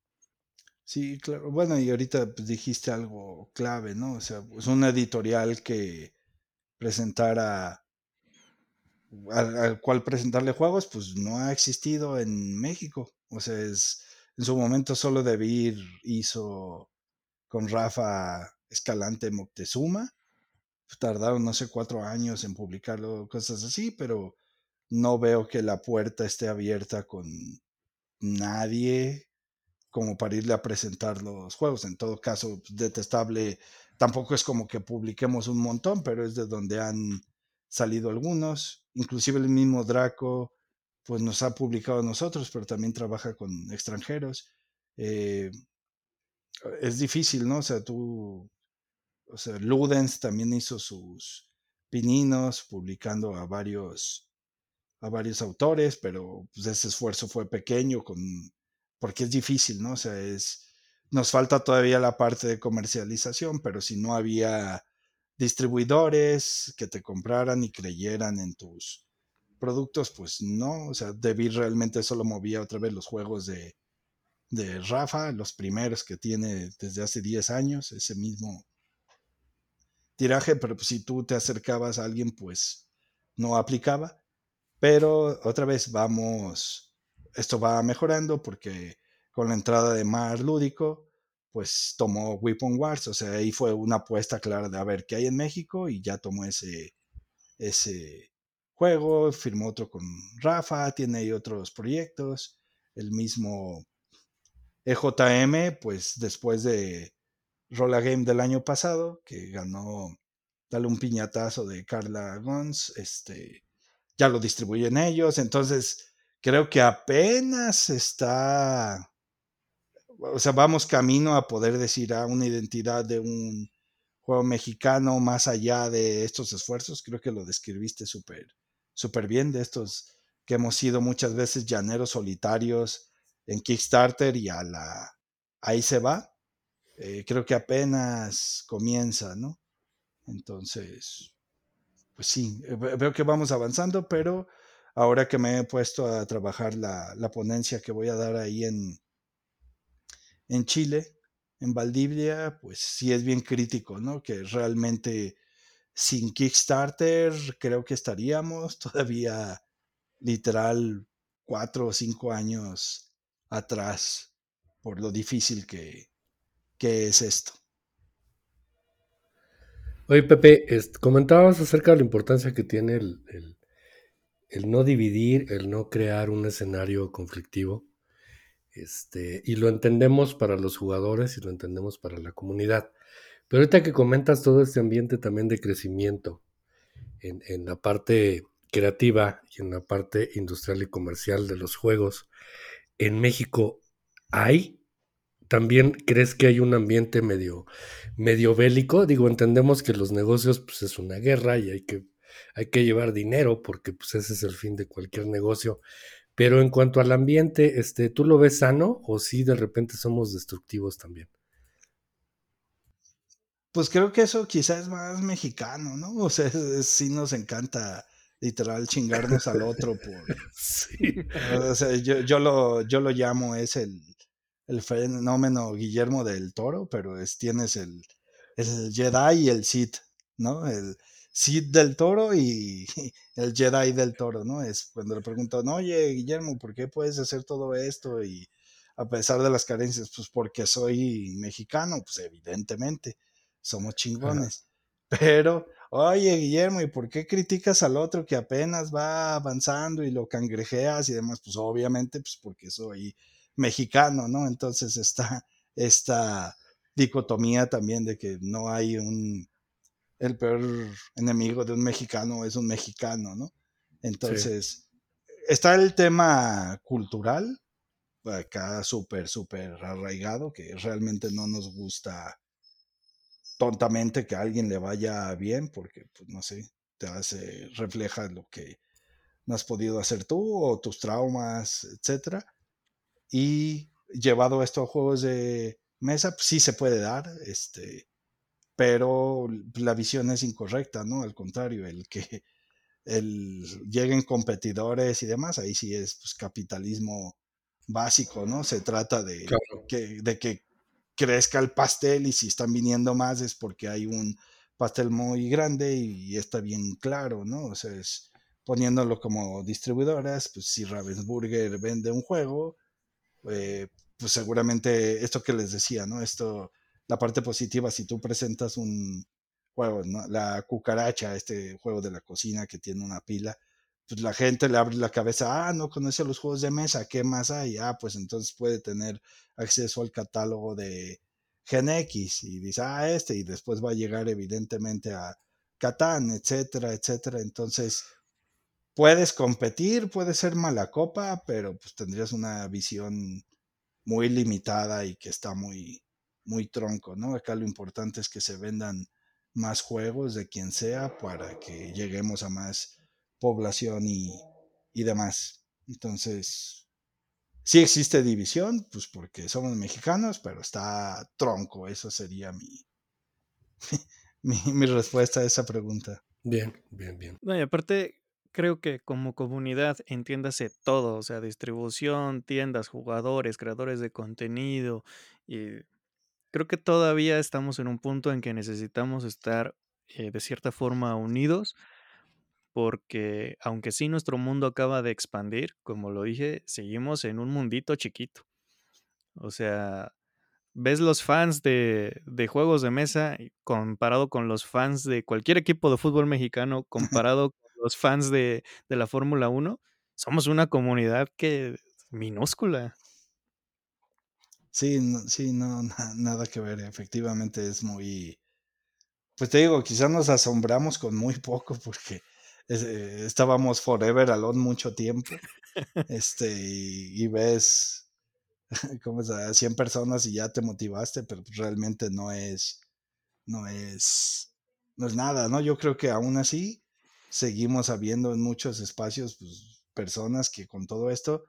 Sí, claro. Bueno, y ahorita pues, dijiste algo clave, ¿no? O sea, es pues, una editorial que presentara al, cual presentarle juegos, pues no ha existido en México. O sea, es, en su momento solo Debir hizo con Rafa Escalante Moctezuma. Tardaron, no sé, cuatro años en publicarlo, cosas así, pero no veo que la puerta esté abierta con nadie como para irle a presentar los juegos. En todo caso, detestable. Tampoco es como que publiquemos un montón, pero es de donde han salido algunos, inclusive el mismo Draco, pues nos ha publicado a nosotros, pero también trabaja con extranjeros. Eh, es difícil, ¿no? O sea, tú, o sea, Ludens también hizo sus pininos publicando a varios, a varios autores, pero pues ese esfuerzo fue pequeño con, porque es difícil, ¿no? O sea, es, nos falta todavía la parte de comercialización, pero si no había distribuidores que te compraran y creyeran en tus productos, pues no, o sea, David realmente solo movía otra vez los juegos de, de Rafa, los primeros que tiene desde hace 10 años, ese mismo tiraje, pero pues, si tú te acercabas a alguien, pues no aplicaba. Pero otra vez vamos, esto va mejorando porque con la entrada de Mar Lúdico, pues tomó Weapon Wars, o sea, ahí fue una apuesta clara de a ver qué hay en México y ya tomó ese, ese juego, firmó otro con Rafa, tiene ahí otros proyectos, el mismo EJM, pues después de Rolla Game del año pasado, que ganó Dale un piñatazo de Carla Gons, este, ya lo distribuyen ellos, entonces creo que apenas está o sea, vamos camino a poder decir a ah, una identidad de un juego mexicano más allá de estos esfuerzos. Creo que lo describiste súper súper bien de estos que hemos sido muchas veces llaneros solitarios en Kickstarter y a la ahí se va. Eh, creo que apenas comienza, ¿no? Entonces, pues sí, eh, veo que vamos avanzando, pero ahora que me he puesto a trabajar la, la ponencia que voy a dar ahí en, en Chile, en Valdivia, pues sí es bien crítico, ¿no? Que realmente sin Kickstarter creo que estaríamos todavía literal cuatro o cinco años atrás por lo difícil que, que es esto. Oye, Pepe, comentabas acerca de la importancia que tiene el, el, no dividir, el no crear un escenario conflictivo. Este, y lo entendemos para los jugadores y lo entendemos para la comunidad. Pero ahorita que comentas todo este ambiente también de crecimiento en, en la parte creativa y en la parte industrial y comercial de los juegos, en México hay ¿También crees que hay un ambiente medio, medio bélico? Digo, entendemos que los negocios pues, es una guerra y hay que, hay que llevar dinero porque pues, ese es el fin de cualquier negocio. Pero en cuanto al ambiente, este, ¿tú lo ves sano o si de repente somos destructivos también? Pues creo que eso quizás es más mexicano, ¿no? O sea, sí nos encanta literal chingarnos al otro por... Sí. O sea, yo, yo, lo, yo lo llamo, es el, el fenómeno Guillermo del Toro, pero es, tienes el, el Jedi y el Sith, ¿no? El Sith del Toro y el Jedi del Toro, ¿no? Es cuando le pregunto, no, oye, Guillermo, ¿por qué puedes hacer todo esto? Y a pesar de las carencias, pues porque soy mexicano, pues evidentemente, somos chingones. Pero, oye, Guillermo, ¿y por qué criticas al otro que apenas va avanzando y lo cangrejeas y demás? Pues obviamente, pues porque soy mexicano, ¿no? Entonces está esta dicotomía también de que no hay un, el peor enemigo de un mexicano es un mexicano, ¿no? Entonces, está el tema cultural, acá súper, súper arraigado, que realmente no nos gusta tontamente que a alguien le vaya bien, porque, pues, no sé, te hace, refleja lo que no has podido hacer tú o tus traumas, etcétera. Y llevado esto a juegos de mesa, pues sí se puede dar, este, pero la visión es incorrecta, ¿no? Al contrario, el que el, lleguen competidores y demás, ahí sí es pues, capitalismo básico, ¿no? Se trata de, que, de que crezca el pastel y si están viniendo más es porque hay un pastel muy grande y, está bien claro, ¿no? O sea, es poniéndolo como distribuidoras, pues si Ravensburger vende un juego, eh, pues seguramente esto que les decía, ¿no? Esto, la parte positiva, si tú presentas un juego. La cucaracha, este juego de la cocina que tiene una pila, pues la gente le abre la cabeza, ah, no conoce los juegos de mesa, ¿qué más hay? Ah, pues entonces puede tener acceso al catálogo de Gen X y dice, ah, este, y después va a llegar evidentemente a Catán, etcétera, etcétera. Entonces, puedes competir, puede ser mala copa, pero pues tendrías una visión muy limitada y que está muy, muy tronco, ¿no? Acá lo importante es que se vendan más juegos de quien sea para que lleguemos a más población y, y demás. Entonces, sí existe división, pues porque somos mexicanos, pero está tronco. Eso sería mi, mi, mi respuesta a esa pregunta. Bien, bien, bien. No, y aparte, creo que como comunidad, entiéndase todo, o sea, distribución, tiendas, jugadores, creadores de contenido, y creo que todavía estamos en un punto en que necesitamos estar eh, de cierta forma unidos, porque aunque sí nuestro mundo acaba de expandir, como lo dije, seguimos en un mundito chiquito. O sea, ves los fans de, de, juegos de mesa comparado con los fans de cualquier equipo de fútbol mexicano, comparado los fans de, la Fórmula 1, somos una comunidad que minúscula. Sí, sí, no, nada que ver. Efectivamente es muy. Pues te digo, quizás nos asombramos con muy poco porque eh, estábamos forever alone mucho tiempo. este, y, ves como a 100 personas y ya te motivaste, pero pues realmente no es. No es. No es nada, ¿no? Yo creo que aún así seguimos habiendo en muchos espacios pues, personas que con todo esto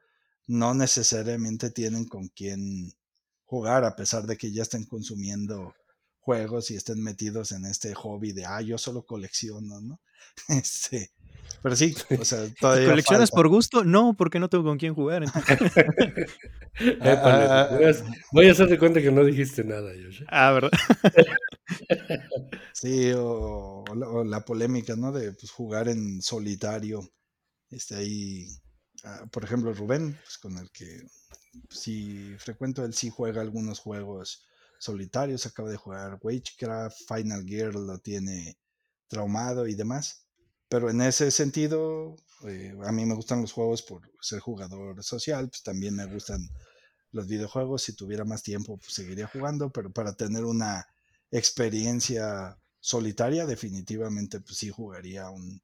no necesariamente tienen con quién jugar, a pesar de que ya estén consumiendo juegos y estén metidos en este hobby de, ah, yo solo colecciono, ¿no? Este, Pero sí, o sea, todavía ¿Coleccionas falta. por gusto? No, porque no tengo con quién jugar. entonces- Épale, ah, voy, a, voy a hacerte cuenta que no dijiste nada, Josh. Ah, ¿verdad? Sí, o, o la, o la polémica, ¿no? De pues, jugar en solitario. Este ahí, ah, por ejemplo, Rubén, pues, con el que si frecuento, él sí juega algunos juegos solitarios. Acaba de jugar Wagecraft, Final Gear lo tiene traumado y demás. Pero en ese sentido, eh, a mí me gustan los juegos por ser jugador social, pues también me gustan los videojuegos. Si tuviera más tiempo, pues seguiría jugando, pero para tener una experiencia solitaria, definitivamente, pues sí jugaría un,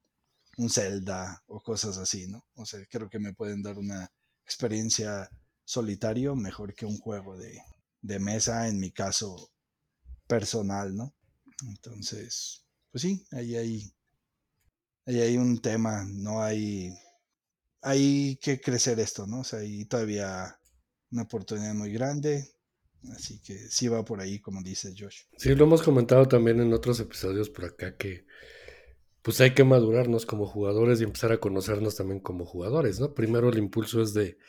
un Zelda o cosas así, ¿no? O sea, creo que me pueden dar una experiencia solitario mejor que un juego de, de mesa, en mi caso personal, ¿no? Entonces, pues sí, ahí hay, ahí hay un tema, no hay, hay que crecer esto, ¿no? O sea, hay todavía una oportunidad muy grande, así que sí va por ahí, como dice Josh. Sí, lo hemos comentado también en otros episodios por acá que pues hay que madurarnos como jugadores y empezar a conocernos también como jugadores, ¿no? Primero el impulso es de,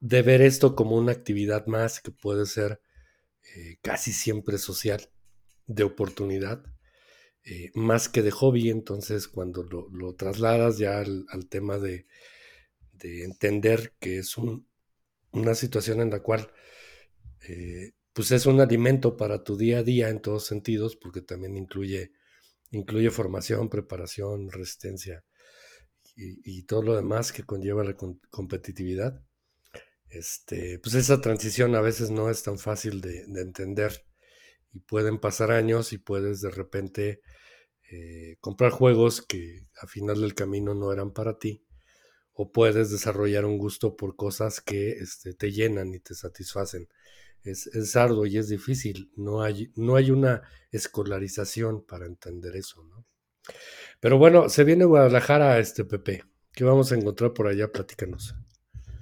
de ver esto como una actividad más que puede ser eh, casi siempre social, de oportunidad, eh, más que de hobby. Entonces, cuando lo, trasladas ya al, tema de, de, entender que es un, una situación en la cual eh, pues es un alimento para tu día a día en todos sentidos, porque también incluye, incluye formación, preparación, resistencia y, todo lo demás que conlleva la competitividad. Este, pues esa transición a veces no es tan fácil de, de entender y pueden pasar años y puedes de repente eh, comprar juegos que a final del camino no eran para ti o puedes desarrollar un gusto por cosas que este, te llenan y te satisfacen. Es, es, arduo y es difícil, no hay, no hay una escolarización para entender eso, ¿no? Pero bueno, se viene Guadalajara, este Pepe. ¿Qué vamos a encontrar por allá? Platícanos.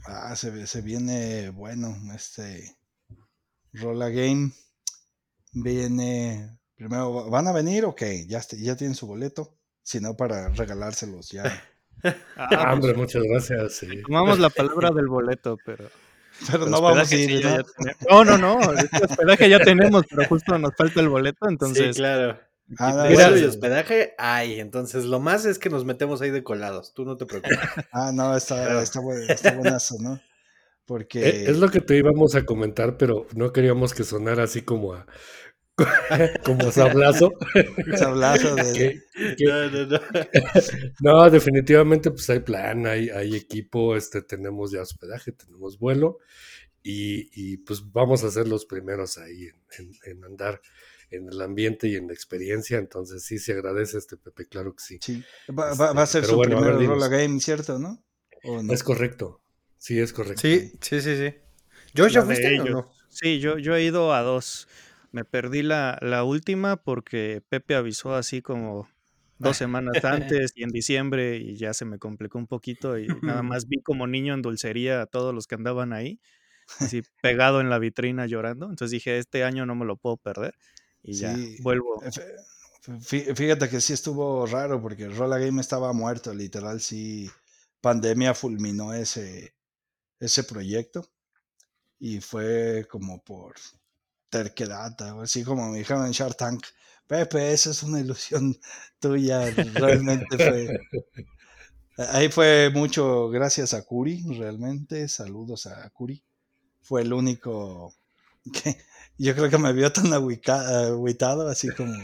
Ah, se, se viene bueno, este Rolla Game viene primero, ¿van a venir? Ok, ya, ya tienen su boleto, si no para regalárselos ya. Ah, hombre, muchas gracias. Sí. Tomamos la palabra del boleto, pero. Pero no vamos a ir. Sí, ¿no? no, no, no. Este hospedaje ya tenemos, pero justo nos falta el boleto, entonces. Sí, claro. Ah, no, y hospedaje hay, entonces lo más es que nos metemos ahí de colados, tú no te preocupes. ah, no, está, está, buen, está buenazo, ¿no? Porque... Es, es, lo que te íbamos a comentar, pero no queríamos que sonara así como a como sablazo. sablazo de... no, no, no. no, definitivamente pues hay plan, hay, hay equipo, este, tenemos ya hospedaje, tenemos vuelo y, y pues vamos a ser los primeros ahí en, en, en, andar en el ambiente y en la experiencia, entonces sí se agradece este Pepe, claro que sí. Sí, va, va, va a ser Pero su bueno, primer dinos. Game, ¿cierto, no? ¿O no? Es correcto, sí, es correcto. Sí, sí, sí, sí. ¿Yo ya fuiste o no? Sí, yo, yo he ido a dos. Me perdí la, la última porque Pepe avisó así como dos semanas antes y en diciembre y ya se me complicó un poquito y nada más vi como niño en dulcería a todos los que andaban ahí, así pegado en la vitrina llorando. Entonces dije, este año no me lo puedo perder y ya Sí. vuelvo. Fí- Fíjate que sí estuvo raro porque Rolla Game estaba muerto, literal, sí. Pandemia fulminó ese, ese proyecto y fue como por terquedad, así como me dijeron en Shark Tank, Pepe, esa es una ilusión tuya, realmente fue... Ahí fue mucho gracias a Curi, realmente, saludos a Curi. Fue el único que yo creo que me vio tan agüitado, así como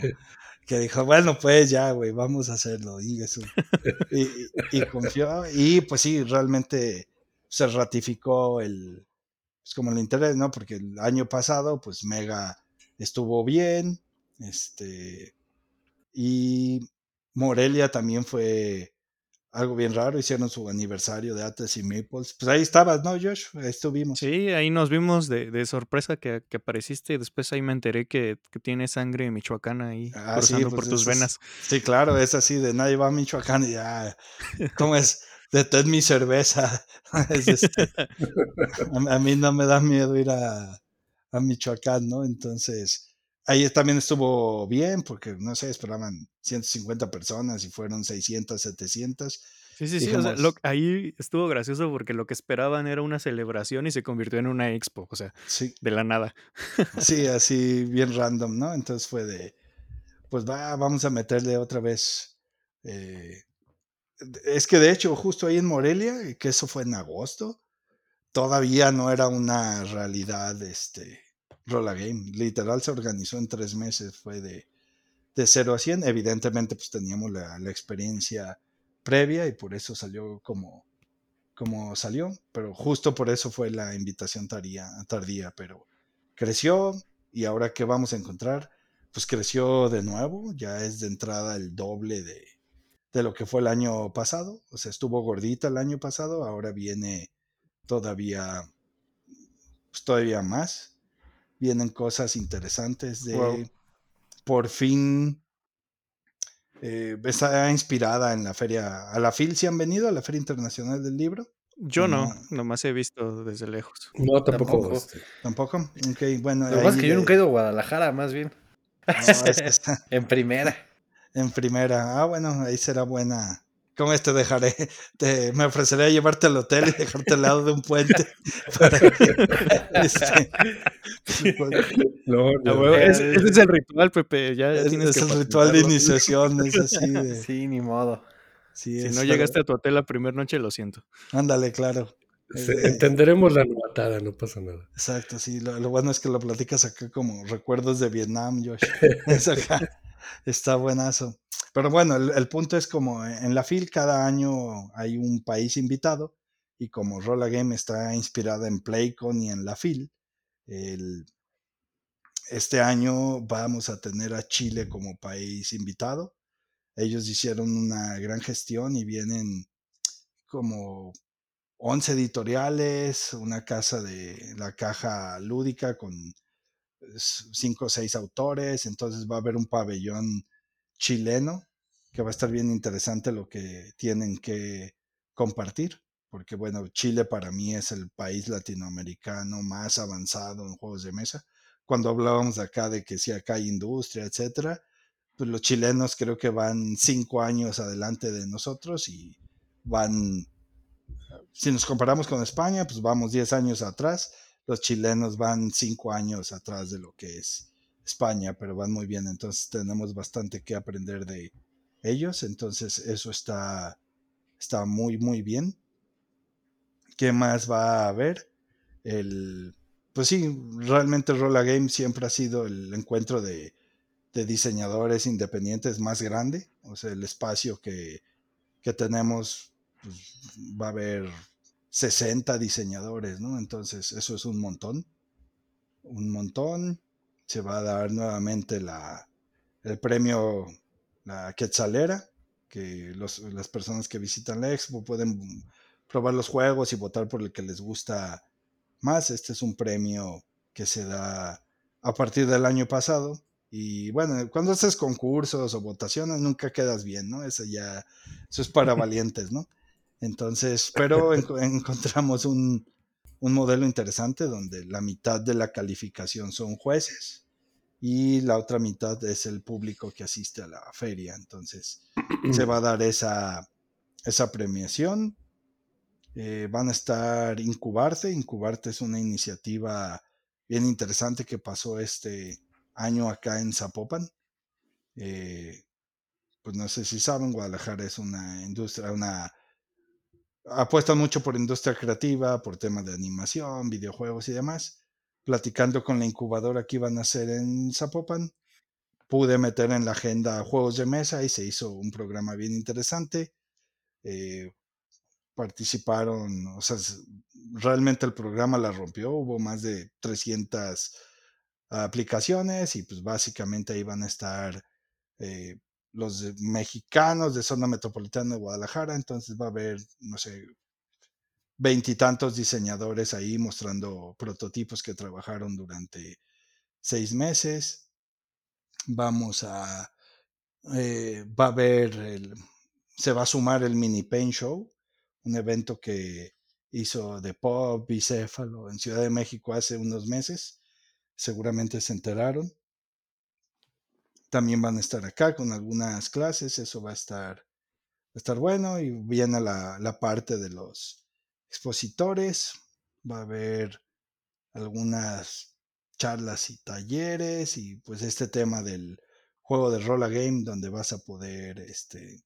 que dijo, bueno, pues ya, güey, vamos a hacerlo. Y- y confió, y pues sí, realmente se ratificó el, pues como el interés, ¿no? Porque el año pasado, pues Mega estuvo bien, este, y Morelia también fue algo bien raro, hicieron su aniversario de Atlas y Maples. Pues ahí estabas, ¿no, Josh? Ahí estuvimos. Sí, ahí nos vimos de, de sorpresa que, que apareciste y después ahí me enteré que, que tiene sangre michoacana ahí Ah, cruzando sí, por pues tus es- venas. Sí, claro, es así de nadie va a Michoacán y ya, ¿cómo es? Detén mi cerveza. Es este, a, a mí no me da miedo ir a, a Michoacán, ¿no? Entonces, ahí también estuvo bien porque, no sé, esperaban 150 personas y fueron 600, 700. Sí, sí, sí. O sea, lo- ahí estuvo gracioso porque lo que esperaban era una celebración y se convirtió en una expo. O sea, Sí, de la nada. sí, así bien random, ¿no? Entonces fue de, pues va, vamos a meterle otra vez. eh, es que de hecho, justo ahí en Morelia, que eso fue en agosto, todavía no era una realidad este Rolla Game. Literal se organizó en tres meses, fue de, de 0 a 100. Evidentemente, pues teníamos la, experiencia previa y por eso salió como, como salió, pero justo por eso fue la invitación tardía, tardía, pero creció y ahora que vamos a encontrar, pues creció de nuevo, ya es de entrada el doble de, de lo que fue el año pasado, o sea, estuvo gordita el año pasado, ahora viene todavía, pues todavía más, vienen cosas interesantes de, Wow. por fin, eh, está inspirada en la feria, a la FIL, ¿sí han venido a la Feria Internacional del Libro? Yo no, No. nomás he visto desde lejos. No, tampoco. Tampoco. este, ¿Tampoco? Ok, bueno. Lo que pasa es que yo nunca he ido a Guadalajara, más bien. no, es que está En primera. en primera. Ah, bueno, ahí será buena. ¿Cómo es? Te dejaré, te, me ofreceré a llevarte al hotel y dejarte al lado de un puente para que, este, pues, No, no. Eh, ese, ese es el ritual, Pepe. Ya es, es que el ritual de iniciación, es así de, Sí, ni modo. sí, Si es no llegaste a tu hotel la primera noche, lo siento. ándale, claro. Entenderemos la novatada, no pasa nada. Exacto, sí. Lo, lo bueno es que lo platicas acá como recuerdos de Vietnam, Josh. Es acá. Está buenazo. Pero bueno, el, punto es como en la FIL cada año hay un país invitado y como Rolla Game está inspirada en Playcon y en la FIL, el- este año vamos a tener a Chile como país invitado. Ellos hicieron una gran gestión y vienen como 11 editoriales, una casa de la caja lúdica con cinco o seis autores, entonces va a haber un pabellón chileno que va a estar bien interesante lo que tienen que compartir, porque bueno, Chile para mí es el país latinoamericano más avanzado en juegos de mesa. Cuando hablábamos acá de que si acá hay industria, etcétera, pues los chilenos creo que van cinco años adelante de nosotros y van si nos comparamos con España, pues vamos 10 años atrás. Los chilenos van 5 años atrás de lo que es España, pero van muy bien. Entonces tenemos bastante que aprender de ellos. Entonces eso está, está muy, muy bien. ¿Qué más va a haber? El, pues sí, realmente Rolla Game siempre ha sido el encuentro de, de diseñadores independientes más grande. O sea, el espacio que, que tenemos pues, va a haber 60 diseñadores, ¿no? Entonces, eso es un montón. Un montón. Se va a dar nuevamente la, el premio, la Quetzalera, que los- las personas que visitan la expo pueden probar los juegos y votar por el que les gusta más. Este es un premio que se da a partir del año pasado. Y bueno, cuando haces concursos o votaciones nunca quedas bien, ¿no? Eso ya, eso es para valientes, ¿no? Entonces, pero en- encontramos un, un modelo interesante donde la mitad de la calificación son jueces y la otra mitad es el público que asiste a la feria. Entonces, se va a dar esa, esa premiación. Eh, van a estar Incubarte. Incubarte es una iniciativa bien interesante que pasó este año acá en Zapopan. Eh, pues no sé si saben, Guadalajara es una industria, una apuesta mucho por industria creativa, por temas de animación, videojuegos y demás. Platicando con la incubadora que iban a hacer en Zapopan, pude meter en la agenda juegos de mesa y se hizo un programa bien interesante. Eh, participaron, o sea, realmente el programa la rompió, hubo más de 300 aplicaciones y pues básicamente ahí van a estar eh, los mexicanos de zona metropolitana de Guadalajara, entonces va a haber, no sé, veintitantos diseñadores ahí mostrando prototipos que trabajaron durante seis meses. Vamos a, eh, va a haber, el, se va a sumar el Mini Paint Show, un evento que hizo de Pop Bicéfalo en Ciudad de México hace unos meses. Seguramente se enteraron. También van a estar acá con algunas clases, eso va a estar estar bueno y viene la, la parte de los expositores. Va a haber algunas charlas y talleres y pues este tema del juego de Rolla Game donde vas a poder este,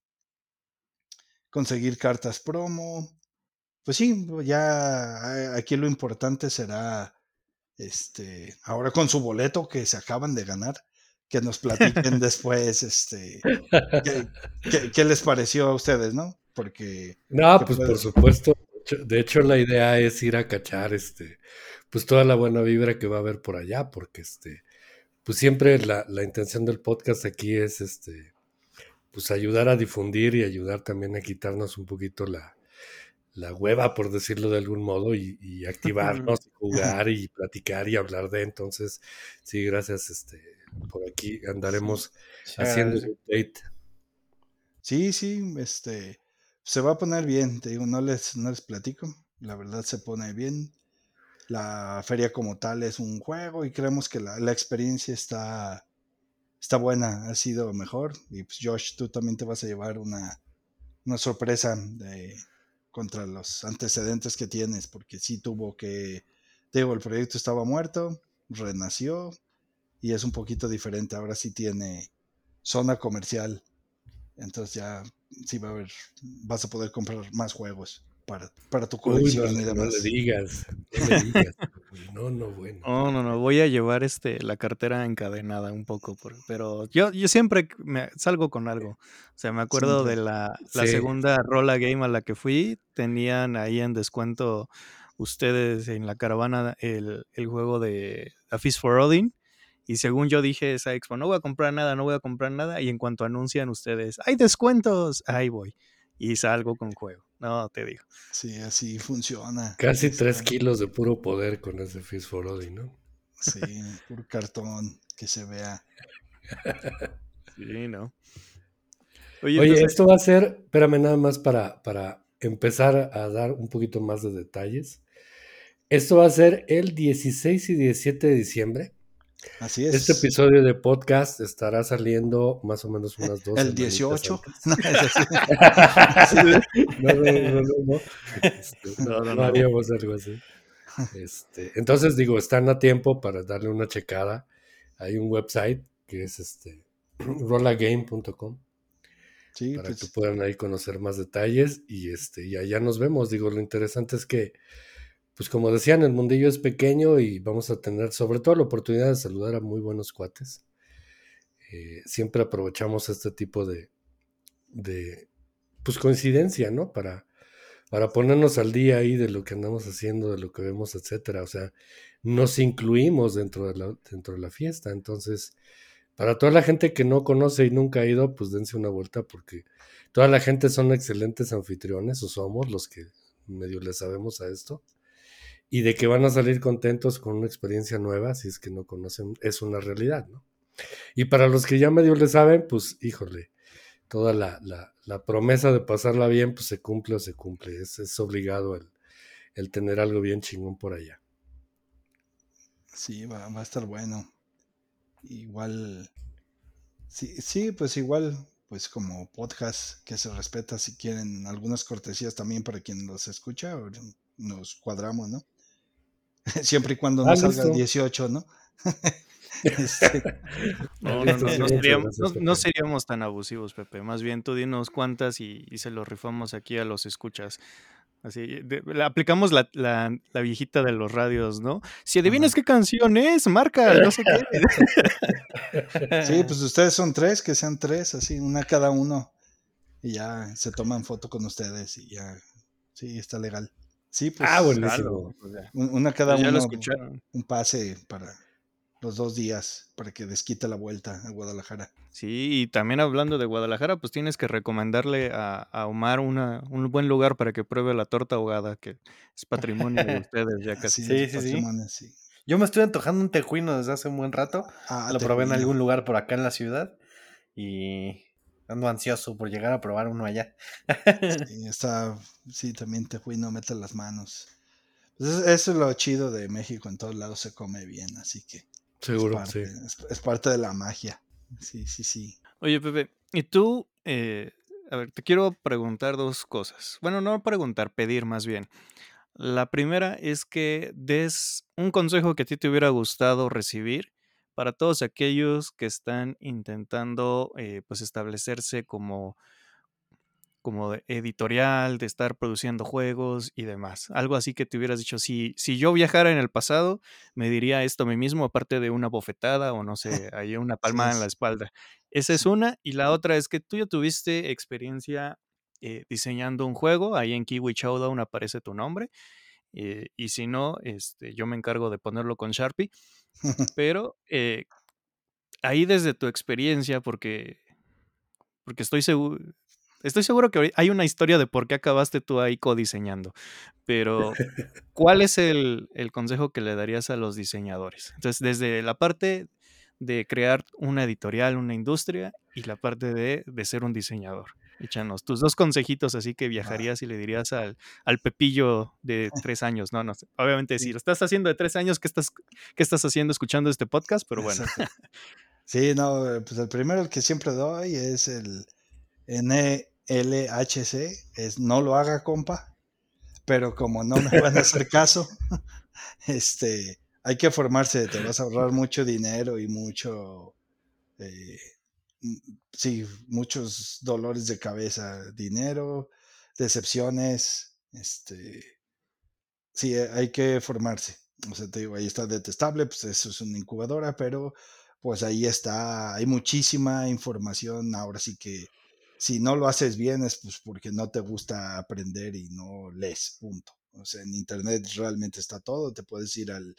conseguir cartas promo. Pues sí, ya aquí lo importante será este ahora con su boleto que se acaban de ganar que nos platiquen después este qué, les pareció a ustedes, ¿no? Porque No, pues por supuesto. De hecho, la idea es ir a cachar este pues toda la buena vibra que va a haber por allá, porque este pues siempre la, la intención del podcast aquí es este pues ayudar a difundir y ayudar también a quitarnos un poquito la, la hueva, por decirlo de algún modo, y, activarnos, jugar y platicar y hablar de. Entonces, sí, gracias. Este, por aquí andaremos haciendo el update. Sí, sí, este se va a poner bien, te digo, no les, no les platico. La verdad se pone bien. La feria como tal es un juego y creemos que la, la experiencia está está buena, ha sido mejor. Y pues Josh, tú también te vas a llevar una, una sorpresa de, contra los antecedentes que tienes, porque sí tuvo que, digo, el proyecto estaba muerto, renació y es un poquito diferente. Ahora sí tiene zona comercial. Entonces ya sí va a haber, vas a poder comprar más juegos para, para tu colección y demás. No le digas, no le digas. No, no, bueno. No, no, no, voy a llevar este la cartera encadenada un poco, pero yo, yo siempre me salgo con algo. O sea, me acuerdo de la, la segunda Rola Game a la que fui, tenían ahí en descuento ustedes en la caravana el, el juego de A Feast for Odin. Y según yo dije esa expo, no voy a comprar nada, no voy a comprar nada. Y en cuanto anuncian ustedes, hay descuentos, ahí voy. Y salgo con juego. No, te digo. Sí, así funciona. Casi tres kilos de puro poder con ese Fist for Odin, ¿no? Sí, puro cartón, que se vea. sí, ¿no? Oye, esto va a ser, espérame nada más para, para empezar a dar un poquito más de detalles. Esto va a ser el 16 y 17 de diciembre. Así es. Este episodio de podcast estará saliendo más o menos unas dos. El 18. No, no, no, no, este, no. no, no, haríamos algo así. Este, entonces digo, están a tiempo para darle una checada. Hay un website que es este rollagame.com sí, para pues que puedan ahí conocer más detalles y este y allá nos vemos. Digo, lo interesante es que pues como decían, el mundillo es pequeño y vamos a tener sobre todo la oportunidad de saludar a muy buenos cuates. Eh, siempre aprovechamos este tipo de, de pues coincidencia, ¿no? Para, para ponernos al día ahí de lo que andamos haciendo, de lo que vemos, etcétera. O sea, nos incluimos dentro de la, dentro de la fiesta. Entonces, para toda la gente que no conoce y nunca ha ido, pues dense una vuelta porque toda la gente son excelentes anfitriones, o somos los que medio le sabemos a esto y de que van a salir contentos con una experiencia nueva, si es que no conocen, es una realidad, ¿no? Y para los que ya medio le saben, pues híjole, toda la, la, promesa de pasarla bien, pues se cumple o se cumple, es, es obligado el, el, tener algo bien chingón por allá. Sí, va, va a estar bueno. Igual, sí, sí, pues igual, pues como podcast que se respeta, si quieren algunas cortesías también para quien los escucha, nos cuadramos, ¿no? Siempre y cuando no ah, salga el 18, ¿no? Este, no, no, no, seríamos, tan abusivos, Pepe. Más bien tú dinos cuántas y, se lo rifamos aquí a los escuchas. Así, aplicamos la, la, la, viejita de los radios, ¿no? Si adivinas qué canción es, marca, no sé qué. Sí, pues ustedes son tres, que sean tres, así, una cada uno. Y ya se toman foto con ustedes y ya, sí, está legal. Sí, pues. Ah, buenísimo. Una cada pues uno. Un pase para los dos días para que desquite la vuelta a Guadalajara. Sí, y también hablando de Guadalajara, pues tienes que recomendarle a, Omar una, un buen lugar para que pruebe la torta ahogada, que es patrimonio de ustedes ya casi. Sí, sí, sí. Yo me estoy antojando un tejuino desde hace un buen rato. Ah, lo probé en algún lugar por acá en la ciudad y Ando ansioso por llegar a probar uno allá. sí, está, sí, también te fui, no mete las manos. Pues eso es lo chido de México, en todos lados se come bien, así que. Seguro, es sí. Es, parte de la magia. Sí, sí, sí. Oye, Pepe, ¿y tú, eh, a ver, te quiero preguntar dos cosas. Bueno, no preguntar, pedir más bien. La primera es que des un consejo que a ti te hubiera gustado recibir para todos aquellos que están intentando eh, pues establecerse como como de editorial, de estar produciendo juegos y demás. Algo así que te hubieras dicho, si, si yo viajara en el pasado, me diría esto a mí mismo, aparte de una bofetada o no sé, hay una palmada en la espalda. Esa es una. Y la otra es que tú ya tuviste experiencia eh, diseñando un juego, ahí en Kiwi Showdown aparece tu nombre. Eh, y si no, este, yo me encargo de ponerlo con Sharpie. Pero eh, ahí desde tu experiencia, porque, porque estoy seguro, Estoy seguro que hay una historia de por qué acabaste tú ahí codiseñando, pero ¿cuál es el, consejo que le darías a los diseñadores? Entonces, desde la parte de crear una editorial, una industria, y la parte de, ser un diseñador. Échanos tus dos consejitos así que viajarías y le dirías al, al Pepillo de tres años. No, no, obviamente si lo estás haciendo de tres años, ¿qué estás, qué estás haciendo escuchando este podcast? Pero bueno. Sí, no, pues el primero el que siempre doy es el N LHC es no lo haga, compa. Pero como no me van a hacer caso, este, hay que formarse, te vas a ahorrar mucho dinero y mucho, eh, sí, muchos dolores de cabeza, dinero, decepciones, este, sí, hay que formarse. O sea, te digo, ahí está detestable, pues eso es una incubadora, pero pues ahí está, hay muchísima información, ahora sí que si no lo haces bien es pues porque no te gusta aprender y no lees, punto. O sea, en internet realmente está todo, te puedes ir al,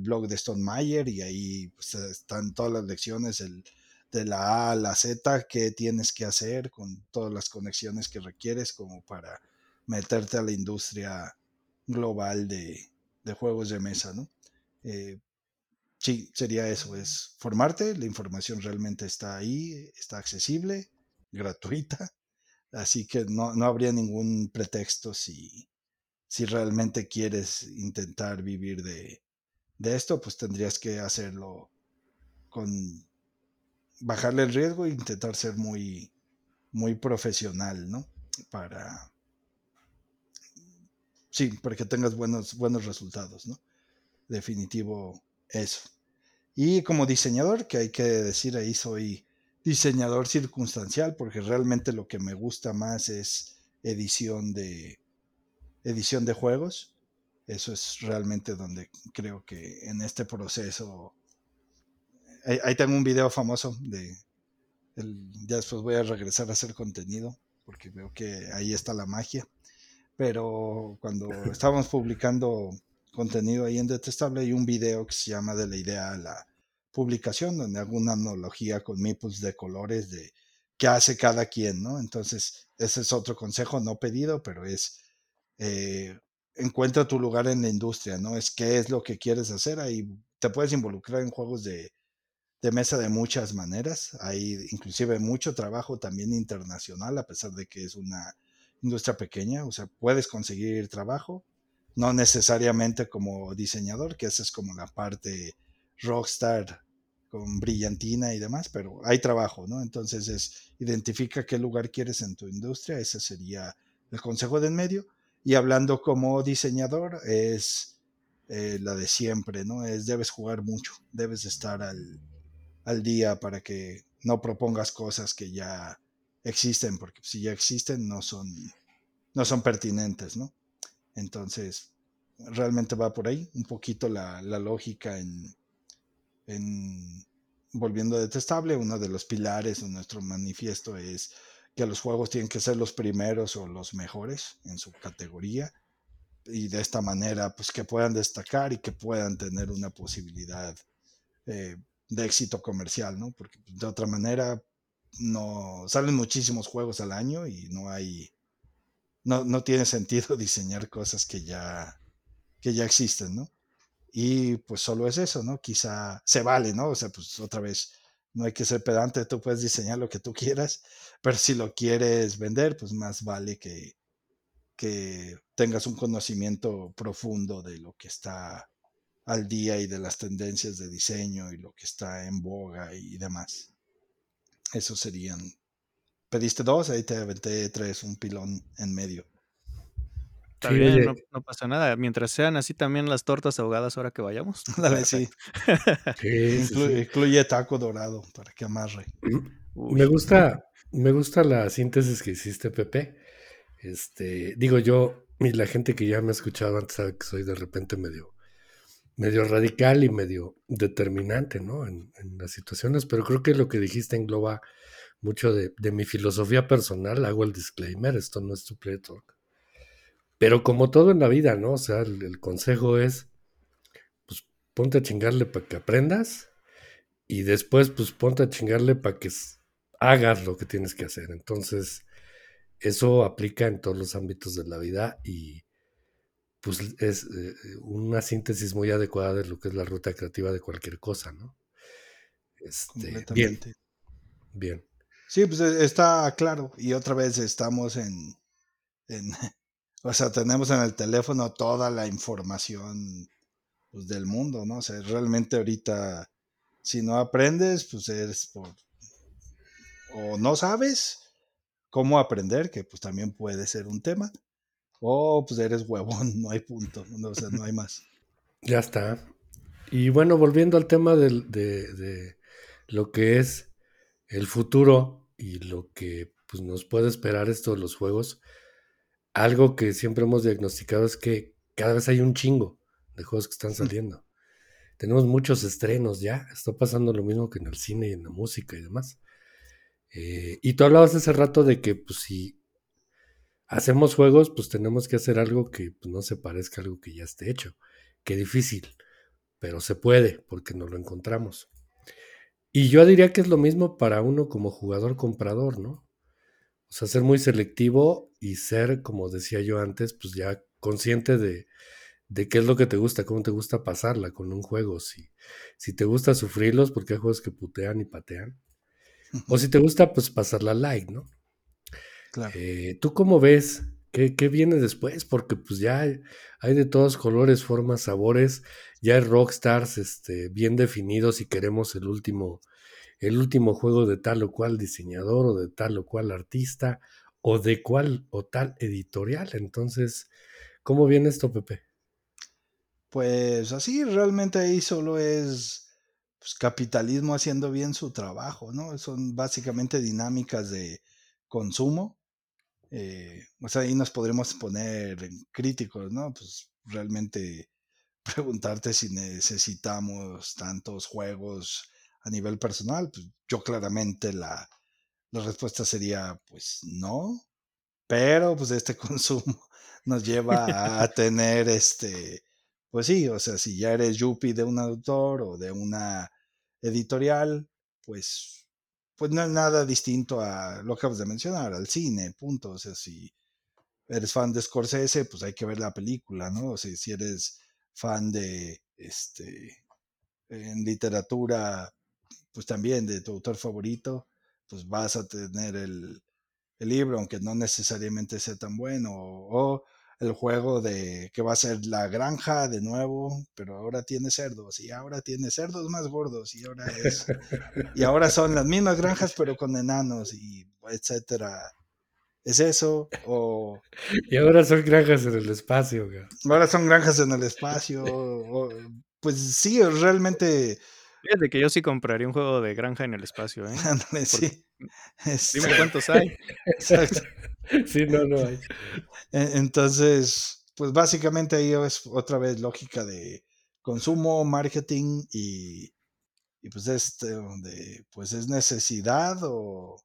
blog de Stone Mayer y ahí pues, están todas las lecciones el, de la A a la Z, qué tienes que hacer con todas las conexiones que requieres como para meterte a la industria global de, juegos de mesa, ¿no? Eh, sí, sería eso, es formarte, la información realmente está ahí, está accesible, gratuita, así que no, habría ningún pretexto si, si realmente quieres intentar vivir de, esto, pues tendrías que hacerlo con bajarle el riesgo e intentar ser muy, muy profesional, ¿no? Para, sí, para que tengas buenos, buenos resultados, ¿no? Definitivo eso. Y como diseñador, que hay que decir ahí, soy diseñador circunstancial, porque realmente lo que me gusta más es edición de edición de juegos. Eso es realmente donde creo que en este proceso. Ahí, tengo un video famoso de. ya después voy a regresar a hacer contenido, porque veo que ahí está la magia. Pero cuando estábamos publicando contenido ahí en Detestable, hay un video que se llama De la idea a la publicación donde hago una analogía con meeples de colores de qué hace cada quien, ¿no? Entonces, ese es otro consejo no pedido, pero es eh, encuentra tu lugar en la industria, ¿no? Es qué es lo que quieres hacer. Ahí te puedes involucrar en juegos de, de mesa de muchas maneras. Hay inclusive mucho trabajo también internacional, a pesar de que es una industria pequeña. O sea, puedes conseguir trabajo, no necesariamente como diseñador, que esa es como la parte rockstar con brillantina y demás, pero hay trabajo, ¿no? Entonces es identifica qué lugar quieres en tu industria, ese sería el consejo de en medio. Y hablando como diseñador, es eh, la de siempre, ¿no? Es debes jugar mucho, debes estar al, al día para que no propongas cosas que ya existen, porque si ya existen no son, no son pertinentes, ¿no? Entonces, realmente va por ahí un poquito la, la lógica en, en Volviendo Detestable, uno de los pilares de nuestro manifiesto es que los juegos tienen que ser los primeros o los mejores en su categoría y de esta manera pues que puedan destacar y que puedan tener una posibilidad eh, de éxito comercial, ¿no? Porque pues, de otra manera no salen muchísimos juegos al año y no hay no, no tiene sentido diseñar cosas que ya que ya existen, ¿no? Y pues solo es eso, ¿no? Quizá se vale, ¿no? O sea, pues otra vez, no hay que ser pedante, tú puedes diseñar lo que tú quieras, pero si lo quieres vender, pues más vale que, que tengas un conocimiento profundo de lo que está al día y de las tendencias de diseño y lo que está en boga y demás. Esos serían pediste dos, ahí te aventé tres, un pilón en medio. Está Sí, bien, no, no pasa nada. Mientras sean así también las tortas ahogadas ahora que vayamos. Dale, sí. Sí, sí, Inclu- sí. Incluye taco dorado para que amarre. Uy, Me gusta, me gusta la síntesis que hiciste, Pepe. Este, digo yo, y la gente que ya me ha escuchado antes sabe que soy de repente medio, medio radical y medio determinante, ¿no? En, en las situaciones, pero creo que lo que dijiste engloba mucho de, de mi filosofía personal. Hago el disclaimer, esto no es tu play talk. Pero como todo en la vida, ¿no? O sea, el, el consejo es, pues ponte a chingarle para que aprendas y después pues ponte a chingarle para que hagas lo que tienes que hacer. Entonces, eso aplica en todos los ámbitos de la vida y pues es eh, una síntesis muy adecuada de lo que es la ruta creativa de cualquier cosa, ¿no? Este, bien, Completamente. bien. Sí, pues e- está claro. Y otra vez estamos en, en o sea, tenemos en el teléfono toda la información pues, del mundo, ¿no? O sea, realmente ahorita, si no aprendes, pues eres por, o no sabes cómo aprender, que pues también puede ser un tema, o pues eres huevón, no hay punto, no, o sea, no hay más. Ya está. Y bueno, volviendo al tema de, de lo que es el futuro y lo que pues, nos puede esperar esto de los juegos, algo que siempre hemos diagnosticado es que cada vez hay un chingo de juegos que están saliendo. Tenemos muchos estrenos ya, está pasando lo mismo que en el cine y en la música y demás. Eh, y tú hablabas hace rato de que pues si hacemos juegos, pues tenemos que hacer algo que pues, no se parezca a algo que ya esté hecho. Qué difícil, pero se puede porque nos lo encontramos. Y yo diría que es lo mismo para uno como jugador comprador, ¿no? O sea, ser muy selectivo y ser, como decía yo antes, pues ya consciente de, de qué es lo que te gusta, cómo te gusta pasarla con un juego. Si, si te gusta sufrirlos, porque hay juegos que putean y patean. O si te gusta, pues pasarla light, ¿no? Claro. Eh, ¿Tú cómo ves? ¿Qué, qué viene después? Porque pues ya hay, de todos colores, formas, sabores. Ya hay rockstars este, bien definidos y queremos el último, el último juego de tal o cual diseñador o de tal o cual artista o de cual o tal editorial. Entonces, ¿cómo viene esto, Pepe? Pues así, realmente ahí solo es pues, capitalismo haciendo bien su trabajo, ¿no? Son básicamente dinámicas de consumo. Eh, o sea, ahí nos podremos poner críticos, ¿no? Pues realmente preguntarte si necesitamos tantos juegos a nivel personal. Pues yo claramente la, la respuesta sería, pues no. Pero pues este consumo nos lleva a tener este, pues sí, o sea, si ya eres yuppie de un autor o de una editorial, pues, pues no es nada distinto a lo que acabas de mencionar, al cine, punto. O sea, si eres fan de Scorsese, pues hay que ver la película, ¿no? O sea, si eres fan de, este, en literatura, pues también de tu autor favorito, pues vas a tener el, el libro, aunque no necesariamente sea tan bueno, el juego de que va a ser la granja de nuevo, pero ahora tiene cerdos, y ahora tiene cerdos más gordos, y ahora es, y ahora son las mismas granjas, pero con enanos, y etcétera. ¿Es eso? O... Y ahora son granjas en el espacio. Güey. Ahora son granjas en el espacio. O, pues sí, realmente... Fíjate que yo sí compraría un juego de granja en el espacio, ¿eh? Ándale, sí. Este... Dime cuántos hay. Exacto. Sí, no, no hay. Entonces, pues básicamente ahí es otra vez lógica de consumo, marketing y, y pues este, donde pues es necesidad o,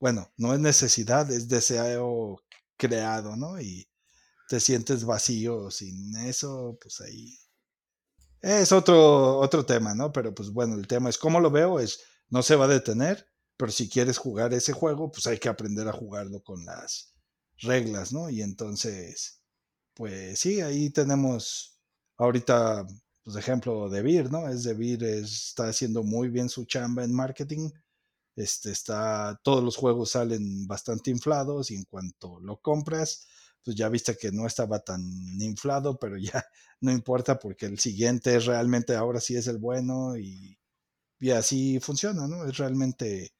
bueno, no es necesidad, es deseo creado, ¿no? Y te sientes vacío sin eso, pues ahí es otro, otro tema, ¿no? Pero pues bueno, el tema es cómo lo veo, es no se va a detener, pero si quieres jugar ese juego, pues hay que aprender a jugarlo con las reglas, ¿no? Y entonces, pues sí, ahí tenemos ahorita, pues ejemplo de Vir, ¿no? Es de Vir, está haciendo muy bien su chamba en marketing. Este está, todos los juegos salen bastante inflados y en cuanto lo compras, pues ya viste que no estaba tan inflado, pero ya no importa porque el siguiente realmente ahora sí es el bueno y, y así funciona, ¿no? Es realmente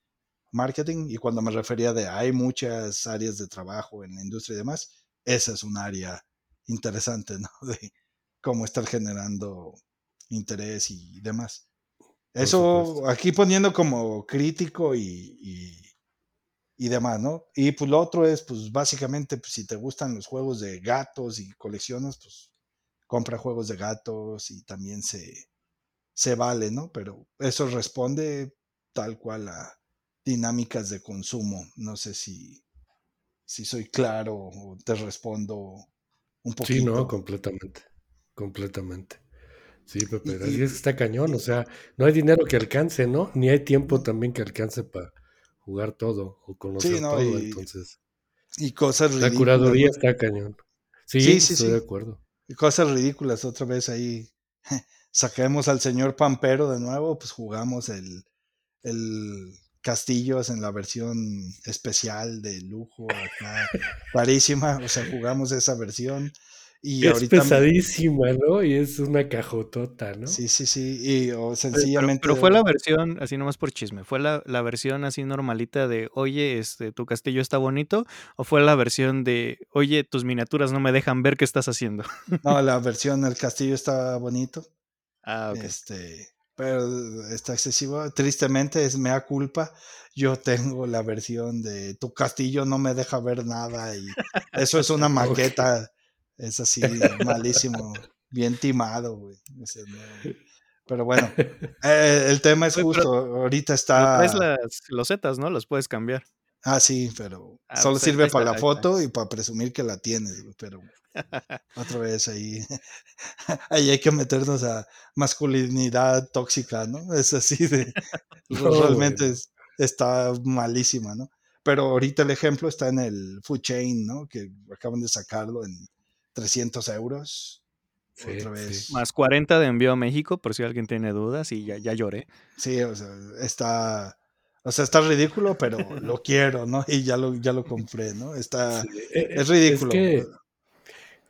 marketing y cuando me refería de hay muchas áreas de trabajo en la industria y demás, esa es un área interesante, ¿no? De cómo estar generando interés y demás. Eso aquí poniendo como crítico y, y, demás, ¿no? Y pues lo otro es, pues básicamente, pues, si te gustan los juegos de gatos y coleccionas, pues compra juegos de gatos y también se, se vale, ¿no? Pero eso responde tal cual a dinámicas de consumo. No sé si, si soy claro o te respondo un poquito. Sí, no, completamente. Completamente. Sí, Pepe, así es que está cañón, o sea, no hay dinero que alcance, ¿no? Ni hay tiempo también que alcance para jugar todo o conocer todo, entonces. Y cosas ridículas. La curaduría está cañón. Sí, sí, sí estoy de acuerdo. Y cosas ridículas, otra vez ahí saquemos al señor Pampero de nuevo, pues jugamos el, el Castillos en la versión especial de lujo, acá, carísima, o sea, jugamos esa versión. Y es pesadísima, ¿no? Y es una cajotota, ¿no? Sí, sí, sí. Y o sencillamente. Pero, fue la versión, así nomás por chisme, ¿fue la, la, versión así normalita de, oye, este, tu castillo está bonito? ¿O fue la versión de, oye, tus miniaturas no me dejan ver qué estás haciendo? No, la versión, el castillo está bonito. Ah, ok. Este, pero está excesivo. Tristemente es mea culpa. Yo tengo la versión de tu castillo no me deja ver nada y eso es una maqueta. Es así, malísimo, bien timado, güey. Pero bueno, eh, el tema es justo, ahorita está... Es las losetas, ¿no? Los puedes cambiar. Ah, sí, pero ah, solo pues, sirve para la foto y para presumir que la tienes, pero otra vez ahí, ahí hay que meternos a masculinidad tóxica, ¿no? Es así de, realmente está malísima, ¿no? Pero ahorita el ejemplo está en el Food Chain, ¿no? Que acaban de sacarlo en 300 euros. otra vez. Más 40 de envío a México, por si alguien tiene dudas, y ya, ya lloré. Sí, o sea, está. O sea, está ridículo, pero lo quiero, ¿no? Y ya lo, ya lo compré, ¿no? Está. E, es ridículo. Es que,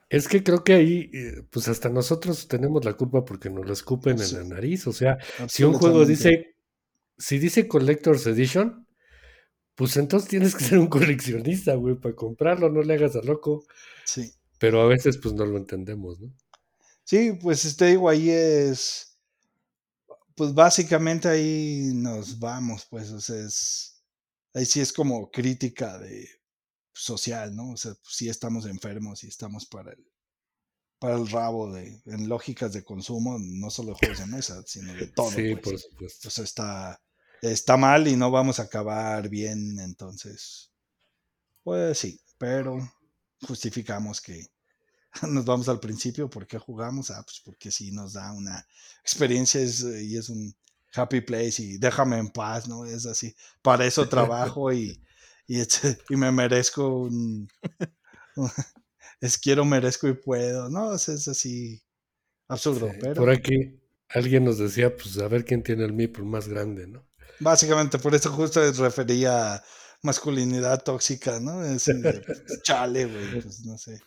es que creo que ahí, eh, pues hasta nosotros tenemos la culpa porque nos lo escupen en la nariz. O sea, si un juego dice. Si dice Collector's Edition, pues entonces tienes que ser un coleccionista, güey, para comprarlo, no le hagas a loco. Sí. Pero a veces pues no lo entendemos, ¿no? Sí, pues este digo, ahí es, pues básicamente ahí nos vamos, pues, o sea, es, ahí sí es como crítica de social, ¿no? O sea, pues, sí estamos enfermos y estamos para el, para el rabo de, en lógicas de consumo, no solo de juegos de mesa, sino de todo. Sí, pues. por supuesto. O sea, está, está mal y no vamos a acabar bien, entonces, pues sí, pero justificamos que nos vamos al principio, ¿por qué jugamos? Ah, pues porque sí nos da una experiencia y es un happy place y déjame en paz, ¿no? Es así, para eso trabajo y, y, y me merezco un, es quiero, merezco y puedo, ¿no? Es, es así absurdo, pero... Por aquí alguien nos decía, pues a ver quién tiene el MIPUL más grande, ¿no? Básicamente, por eso justo refería a masculinidad tóxica, ¿no? Es, pues, chale, güey, pues no sé.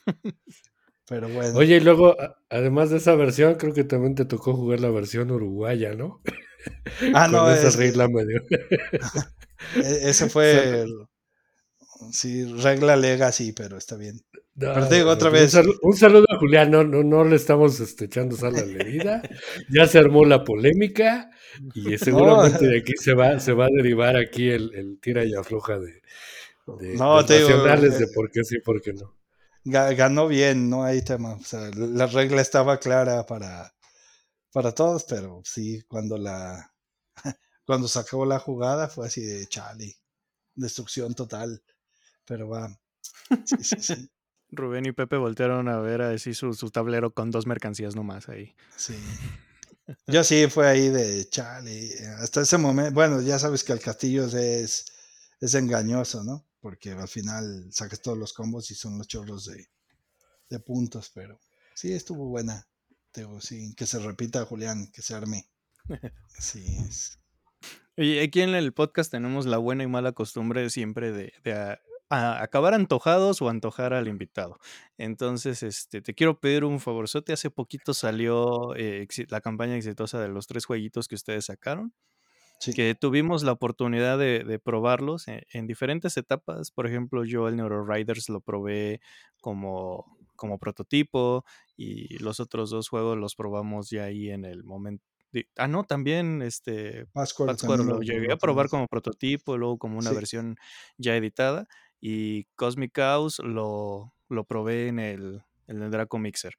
Pero bueno. Oye, y luego, además de esa versión, creo que también te tocó jugar la versión uruguaya, ¿no? Ah, no, esa regla medio. E-, ese fue. Sí, regla legacy, pero está bien. Pero digo otra vez. Un saludo, a Julián, no, no, no le estamos este, echando sal a la herida. ya se armó la polémica y seguramente de aquí se va, se va a derivar aquí el, el tira y afloja de, de, no, de nacionales de eh, por qué sí, por qué no ganó bien, no hay tema. O sea, la regla estaba clara para, para todos, pero sí, cuando la cuando sacó la jugada fue así de chale, destrucción total. Pero va. Rubén y Pepe voltearon a ver a decir su, su, tablero con dos mercancías nomás ahí. Sí. Yo sí fue ahí de chale. Hasta ese momento, bueno, ya sabes que el castillo es, es engañoso, ¿no? porque al final sacas todos los combos y son los chorros de, de puntos, pero sí estuvo buena. Digo, sí, que se repita, Julián, que se arme. Sí. Y aquí en el podcast tenemos la buena y mala costumbre siempre de, acabar antojados o antojar al invitado. Entonces, este, te quiero pedir un favorzote. Hace poquito salió eh, la campaña exitosa de los tres jueguitos que ustedes sacaron. Sí. que tuvimos la oportunidad de, de probarlos en, en diferentes etapas. Por ejemplo, yo el Neuro Riders lo probé como, como prototipo y los otros dos juegos los probamos ya ahí en el momento. de- Ah, no, también este Pátzcuaro también lo lo llegué lo a probar como prototipo, luego como una Sí. versión ya editada. Y Cosmic Chaos lo, lo probé en el, en el Draco Mixer.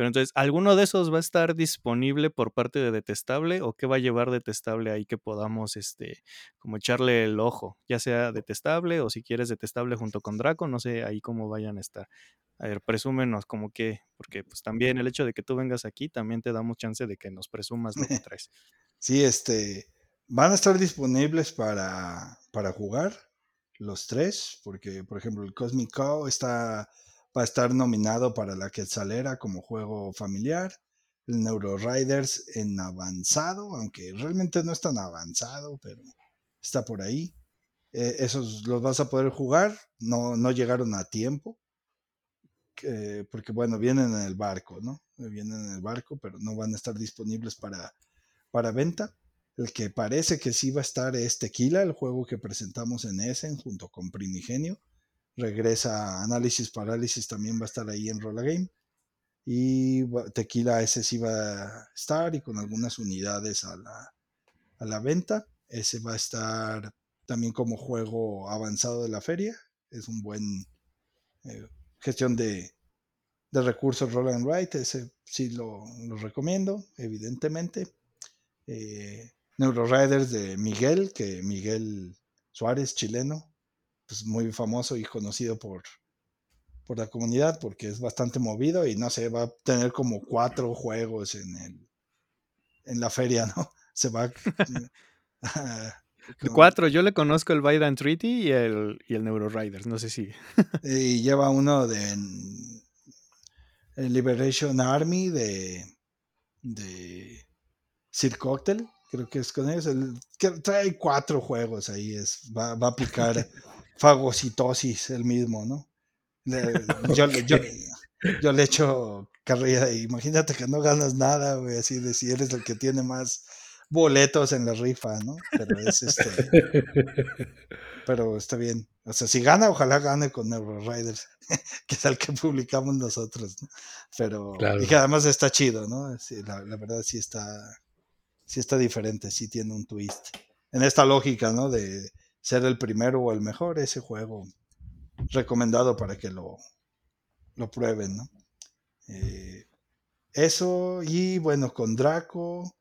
Pero entonces, ¿alguno de esos va a estar disponible por parte de Detestable o qué va a llevar Detestable ahí que podamos, este, como echarle el ojo? Ya sea Detestable o si quieres Detestable junto con Draco, no sé ahí cómo vayan a estar. A ver, presúmenos como que, porque pues también el hecho de que tú vengas aquí también te damos chance de que nos presumas lo que traes. Sí, este, van a estar disponibles para, para jugar los tres, porque por ejemplo el Cosmic está, va a estar nominado para la Quetzalera como juego familiar, el Neuro Riders en avanzado, aunque realmente no es tan avanzado, pero está por ahí. Eh, esos los vas a poder jugar, no, no llegaron a tiempo, que- porque bueno, vienen en el barco, ¿no? Vienen en el barco, pero no van a estar disponibles para, para venta. El que parece que sí va a estar es Tequila, el juego que presentamos en Essen junto con Primigenio. Regresa Análisis Parálisis, también va a estar ahí en Rolla Game. Y Tequila ese sí va a estar y con algunas unidades a la, a la venta. Ese va a estar también como juego avanzado de la feria. Es un buen eh, gestión de, de recursos roll and write. Ese sí lo, lo recomiendo, evidentemente. Eh, Neuro Riders de Miguel, que Miguel Suárez, chileno, pues muy famoso y conocido por, por la comunidad porque es bastante movido y no sé, va a tener como cuatro juegos en el en la feria, ¿no? Se va Cuatro, yo le conozco el Byron Treaty y el, y el Neuro Riders, no sé si. y lleva uno de el Liberation Army de de Sir Cocktail, creo que es con ellos, el, que trae cuatro juegos ahí, es, va, va a aplicar fagocitosis el mismo, ¿no? Le- yo, le- yo, yo le echo carrera imagínate que no ganas nada, güey, así de si eres el que tiene más boletos en la rifa, ¿no? Pero es este, pero está bien. O sea, si gana, ojalá gane con Neuro Riders, que es el que publicamos nosotros, ¿no? Pero, Claro. y que además está chido, ¿no? Sí, la, la verdad sí está, sí está diferente, sí tiene un twist. En esta lógica, ¿no? De ser el primero o el mejor, ese juego recomendado para que lo, lo prueben, ¿no? Eh, eso, y bueno, con Draco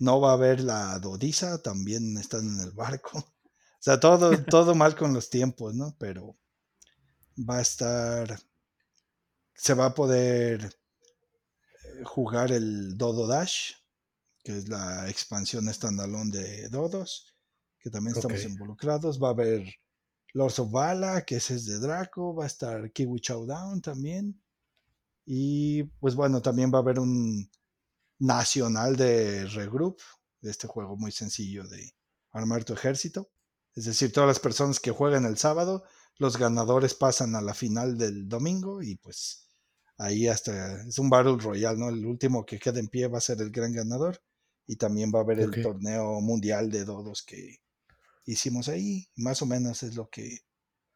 no va a haber la Dodisa, también están en el barco. O sea, todo, todo mal con los tiempos, ¿no? Pero va a estar, se va a poder eh, jugar el Dodo Dash, que es la expansión standalone de Dodos, que también estamos involucrados. Va a haber Lords of Bala, que ese es de Draco, va a estar Kiwi Showdown también. Y pues bueno, también va a haber un nacional de Regroup, de este juego muy sencillo de armar tu ejército. Es decir, todas las personas que juegan el sábado, los ganadores pasan a la final del domingo y pues ahí hasta es un Battle Royale, ¿no? El último que quede en pie va a ser el gran ganador y también va a haber el torneo mundial de dodos que hicimos ahí. Más o menos es lo que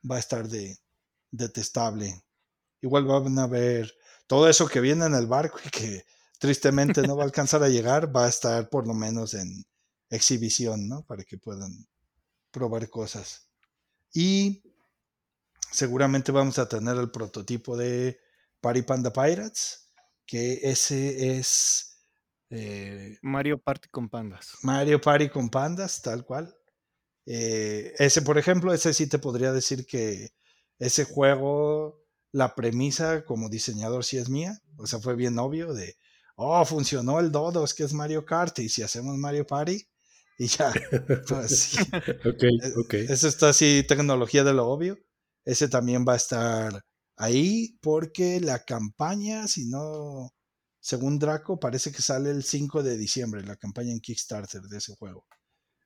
va a estar de detestable. Igual van a ver todo eso que viene en el barco y que tristemente no va a alcanzar a llegar, va a estar por lo menos en exhibición, ¿no? Para que puedan probar cosas. Y seguramente vamos a tener el prototipo de Party Panda Pirates, que ese es eh, Mario Party con pandas. Mario Party con pandas, tal cual. Eh, ese, por ejemplo, ese sí te podría decir que ese juego, la premisa como diseñador sí es mía. O sea, fue bien obvio de, oh, funcionó el Dodos, que es Mario Kart, y si hacemos Mario Party, y ya. Pues, sí. Ok, Eh, ok. Eso está así, tecnología de lo obvio. Ese también va a estar ahí porque la campaña, si no, según Draco, parece que sale el 5 de diciembre, la campaña en Kickstarter de ese juego.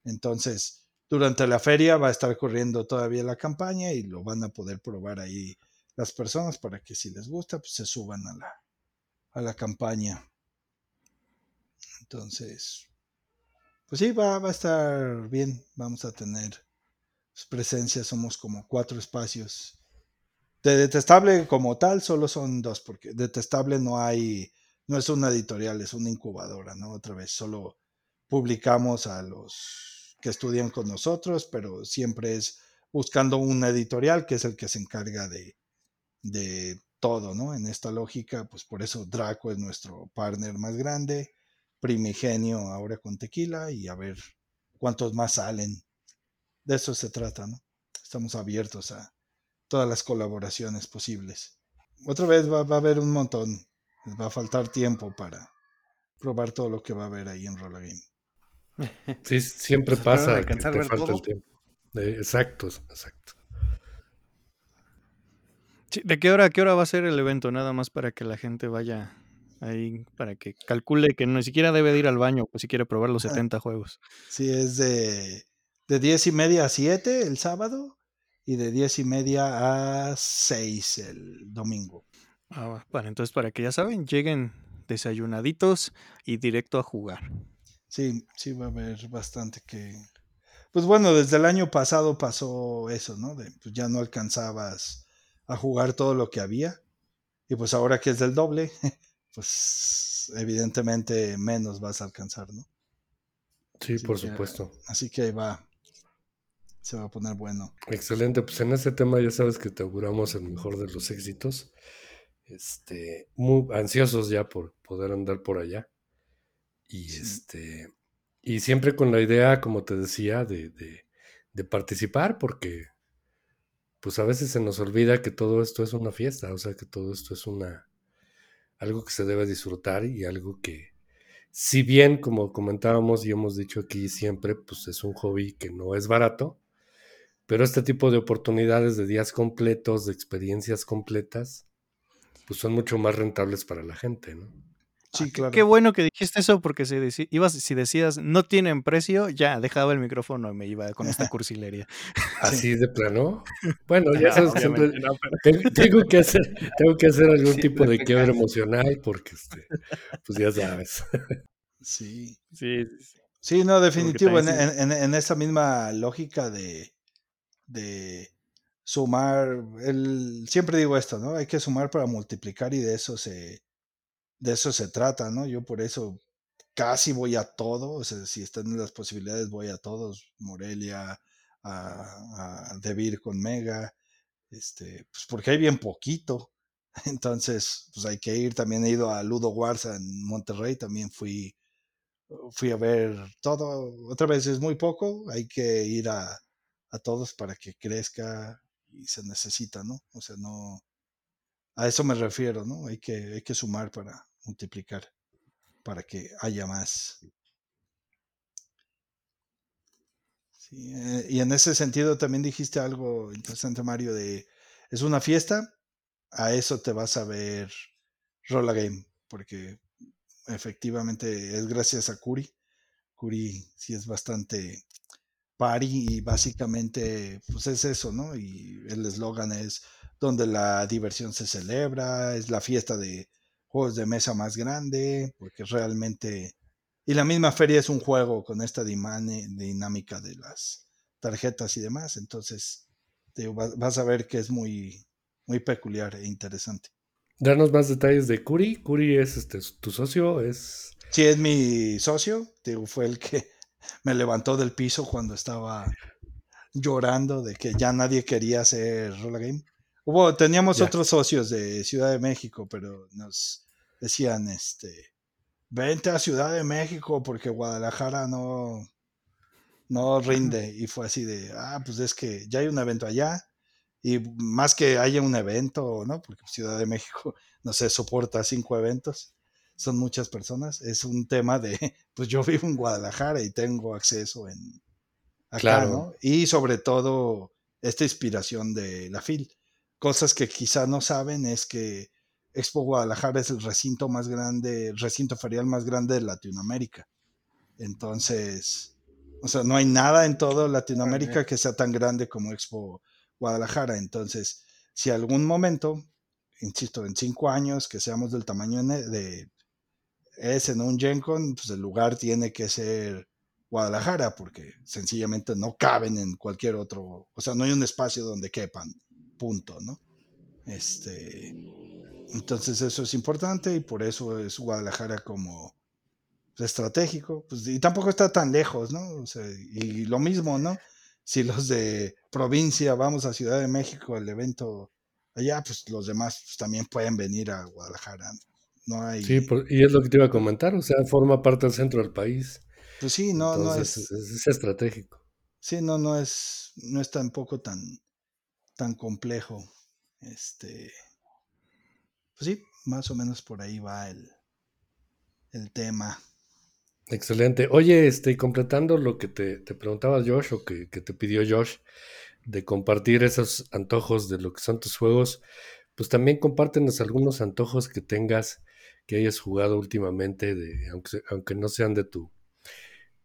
Entonces, durante la feria va a estar corriendo todavía la campaña y lo van a poder probar ahí las personas para que si les gusta, pues se suban a la, a la campaña. Entonces, pues sí, va, va a estar bien. Vamos a tener presencia, somos como cuatro espacios. De detestable como tal, solo son dos, porque detestable no hay, no es una editorial, es una incubadora, ¿no? Otra vez, solo publicamos a los que estudian con nosotros, pero siempre es buscando una editorial que es el que se encarga de, de todo, ¿no? En esta lógica, pues por eso Draco es nuestro partner más grande, Primigenio ahora con Tequila y a ver cuántos más salen. De eso se trata, ¿no? Estamos abiertos a todas las colaboraciones posibles. Otra vez va, va a haber un montón, va a faltar tiempo para probar todo lo que va a haber ahí en Roller Game. Sí, siempre pasa que te ver falta todo. el tiempo. Eh, exacto, exacto. Sí, ¿De qué hora, a qué hora va a ser el evento? Nada más para que la gente vaya ahí, para que calcule que ni siquiera debe de ir al baño, pues si quiere probar los 70 juegos. Sí, es de, de 10 y media a 7 el sábado y de 10 y media a 6 el domingo. Ah, para, entonces, para que ya saben, lleguen desayunaditos y directo a jugar. Sí, sí va a haber bastante que... Pues bueno, desde el año pasado pasó eso, ¿no? De, pues ya no alcanzabas a jugar todo lo que había. Y pues ahora que es del doble, pues evidentemente menos vas a alcanzar, ¿no? Sí, Así por que- supuesto. Así que ahí va. Se va a poner bueno. Excelente, pues en ese tema ya sabes que te auguramos el mejor de los éxitos. Este, muy ansiosos ya por poder andar por allá. Y Sí. este, y siempre con la idea, como te decía, de, de, de participar, porque pues a veces se nos olvida que todo esto es una fiesta, o sea que todo esto es una algo que se debe disfrutar y algo que, si bien, como comentábamos y hemos dicho aquí siempre, pues es un hobby que no es barato, pero este tipo de oportunidades de días completos, de experiencias completas, pues son mucho más rentables para la gente, ¿no? Sí, claro. Qué bueno que dijiste eso, porque si, deci- ibas, si decías no tienen precio, ya dejaba el micrófono y me iba con esta cursilería. Así de plano. Bueno, ya sabes siempre no, pero- tengo, que hacer, tengo que hacer algún tipo de quiebre emocional porque este, pues ya sabes. Sí. Sí, sí, no, definitivo. En, también en, en- en esa misma lógica de, de sumar, el, siempre digo esto, ¿no? Hay que sumar para multiplicar y de eso se, de eso se trata, ¿no? Yo por eso casi voy a todo, o sea, si están las posibilidades voy a todos, Morelia, a, a Debir con Mega, este, pues porque hay bien poquito. Entonces, pues hay que ir. También he ido a Ludo Warza en Monterrey, también fui fui a ver todo, otra vez es muy poco, hay que ir a, a todos para que crezca y se necesita, ¿no? O sea, no, a eso me refiero, ¿no? Hay que, hay que sumar para multiplicar, para que haya más. Eh, y en ese sentido también dijiste algo interesante, Mario, de es una fiesta, a eso te vas a ver Rolla Game, porque efectivamente es gracias a Curi. Curi sí es bastante party y básicamente pues es eso, ¿no? Y el eslogan es donde la diversión se celebra, es la fiesta de juegos de mesa más grande, porque realmente... Y la misma feria es un juego con esta dinámica de las tarjetas y demás, entonces te vas, vas a ver que es muy, muy peculiar e interesante. Danos más detalles de Curi. Curi es este, tu socio, es... Sí, es mi socio, digo, fue el que me levantó del piso cuando estaba llorando de que ya nadie quería hacer Rolla Game. Hubo, teníamos otros socios de Ciudad de México, pero nos decían, este, vente a Ciudad de México porque Guadalajara no, no rinde. Y fue así de, ah, pues es que ya hay un evento allá. Y más que haya un evento, ¿no? Porque Ciudad de México, no sé, soporta cinco eventos. Son muchas personas. Es un tema de, pues yo vivo en Guadalajara y tengo acceso en acá, Claro. ¿no? Y sobre todo esta inspiración de la FIL. Cosas que quizá no saben es que Expo Guadalajara es el recinto más grande, el recinto ferial más grande de Latinoamérica. Entonces, o sea, no hay nada en toda Latinoamérica que sea tan grande como Expo Guadalajara. Entonces, si algún momento, insisto, en cinco años que seamos del tamaño de, ese en un Gen Con, pues el lugar tiene que ser Guadalajara, porque sencillamente no caben en cualquier otro, o sea, no hay un espacio donde quepan, punto, ¿no? Este, entonces eso es importante y por eso es Guadalajara como estratégico, pues, y tampoco está tan lejos, ¿no? O sea, y lo mismo, ¿no? Si los de provincia vamos a Ciudad de México al evento allá, pues los demás pues, también pueden venir a Guadalajara. No hay... Sí, y es lo que te iba a comentar, o sea, forma parte del centro del país. Pues sí, no, no es, es, estratégico. Sí, no, no es, no es tampoco tan, tan complejo. Este, pues sí, más o menos por ahí va el, el tema. Excelente. Oye, este, completando lo que te, te preguntaba Josh o que, que, te pidió Josh de compartir esos antojos de lo que son tus juegos, pues también compártenos algunos antojos que tengas, que hayas jugado últimamente, de, aunque, aunque no sean de tu,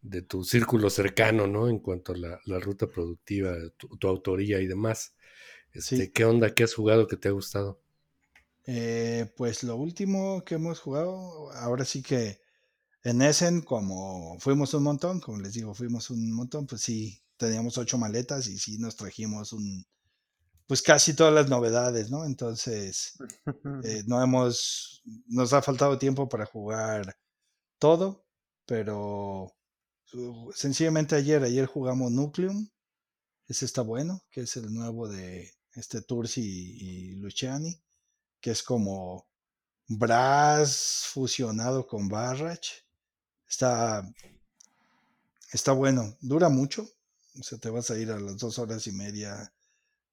de tu círculo cercano, ¿no? En cuanto a la, la ruta productiva, tu, autoría y demás. Este, ¿Qué onda? ¿Qué has jugado que te ha gustado? Eh, pues lo último que hemos jugado, ahora sí que en Essen, como fuimos un montón, como les digo, fuimos un montón, pues sí, teníamos ocho maletas y sí nos trajimos un, pues casi todas las novedades, ¿no? Entonces, eh, no hemos, nos ha faltado tiempo para jugar todo, pero uh, sencillamente ayer, ayer jugamos Nucleum, ese está bueno, que es el nuevo de este Tursi y Luciani, que es como Brass fusionado con Barrage. Está, está bueno, dura mucho, o sea, te vas a ir a las dos horas y media,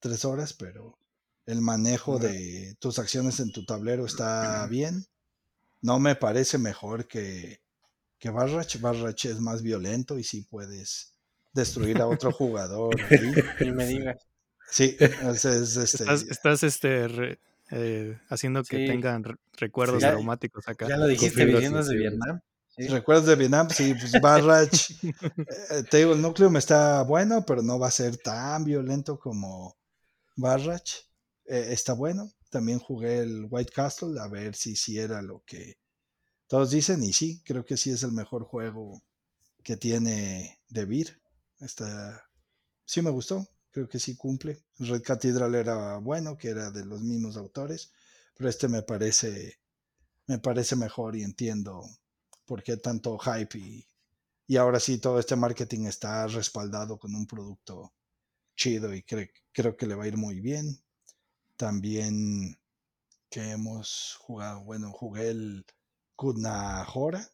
tres horas, pero el manejo de tus acciones en tu tablero está bien. No me parece mejor que, que Barrach. Barrach es más violento y sí puedes destruir a otro jugador. Y me digas. Sí, este, estás, estás este, eh, haciendo que tengan recuerdos aromáticos acá. Ya lo dijiste, viniendo de Vietnam. ¿Recuerdas de Vietnam? Sí, pues Barrach. Eh, te digo, el núcleo me está bueno, pero no va a ser tan violento como Barrach. Eh, está bueno. También jugué el White Castle a ver si, si era lo que todos dicen. Y sí, creo que sí es el mejor juego que tiene De Beer. Está, sí me gustó. Creo que sí cumple. Red Cathedral era bueno, que era de los mismos autores. Pero este me parece, me parece mejor y entiendo por qué tanto hype y, ahora sí todo este marketing está respaldado con un producto chido y creo que le va a ir muy bien. También que hemos jugado, bueno, jugué el Kunahora.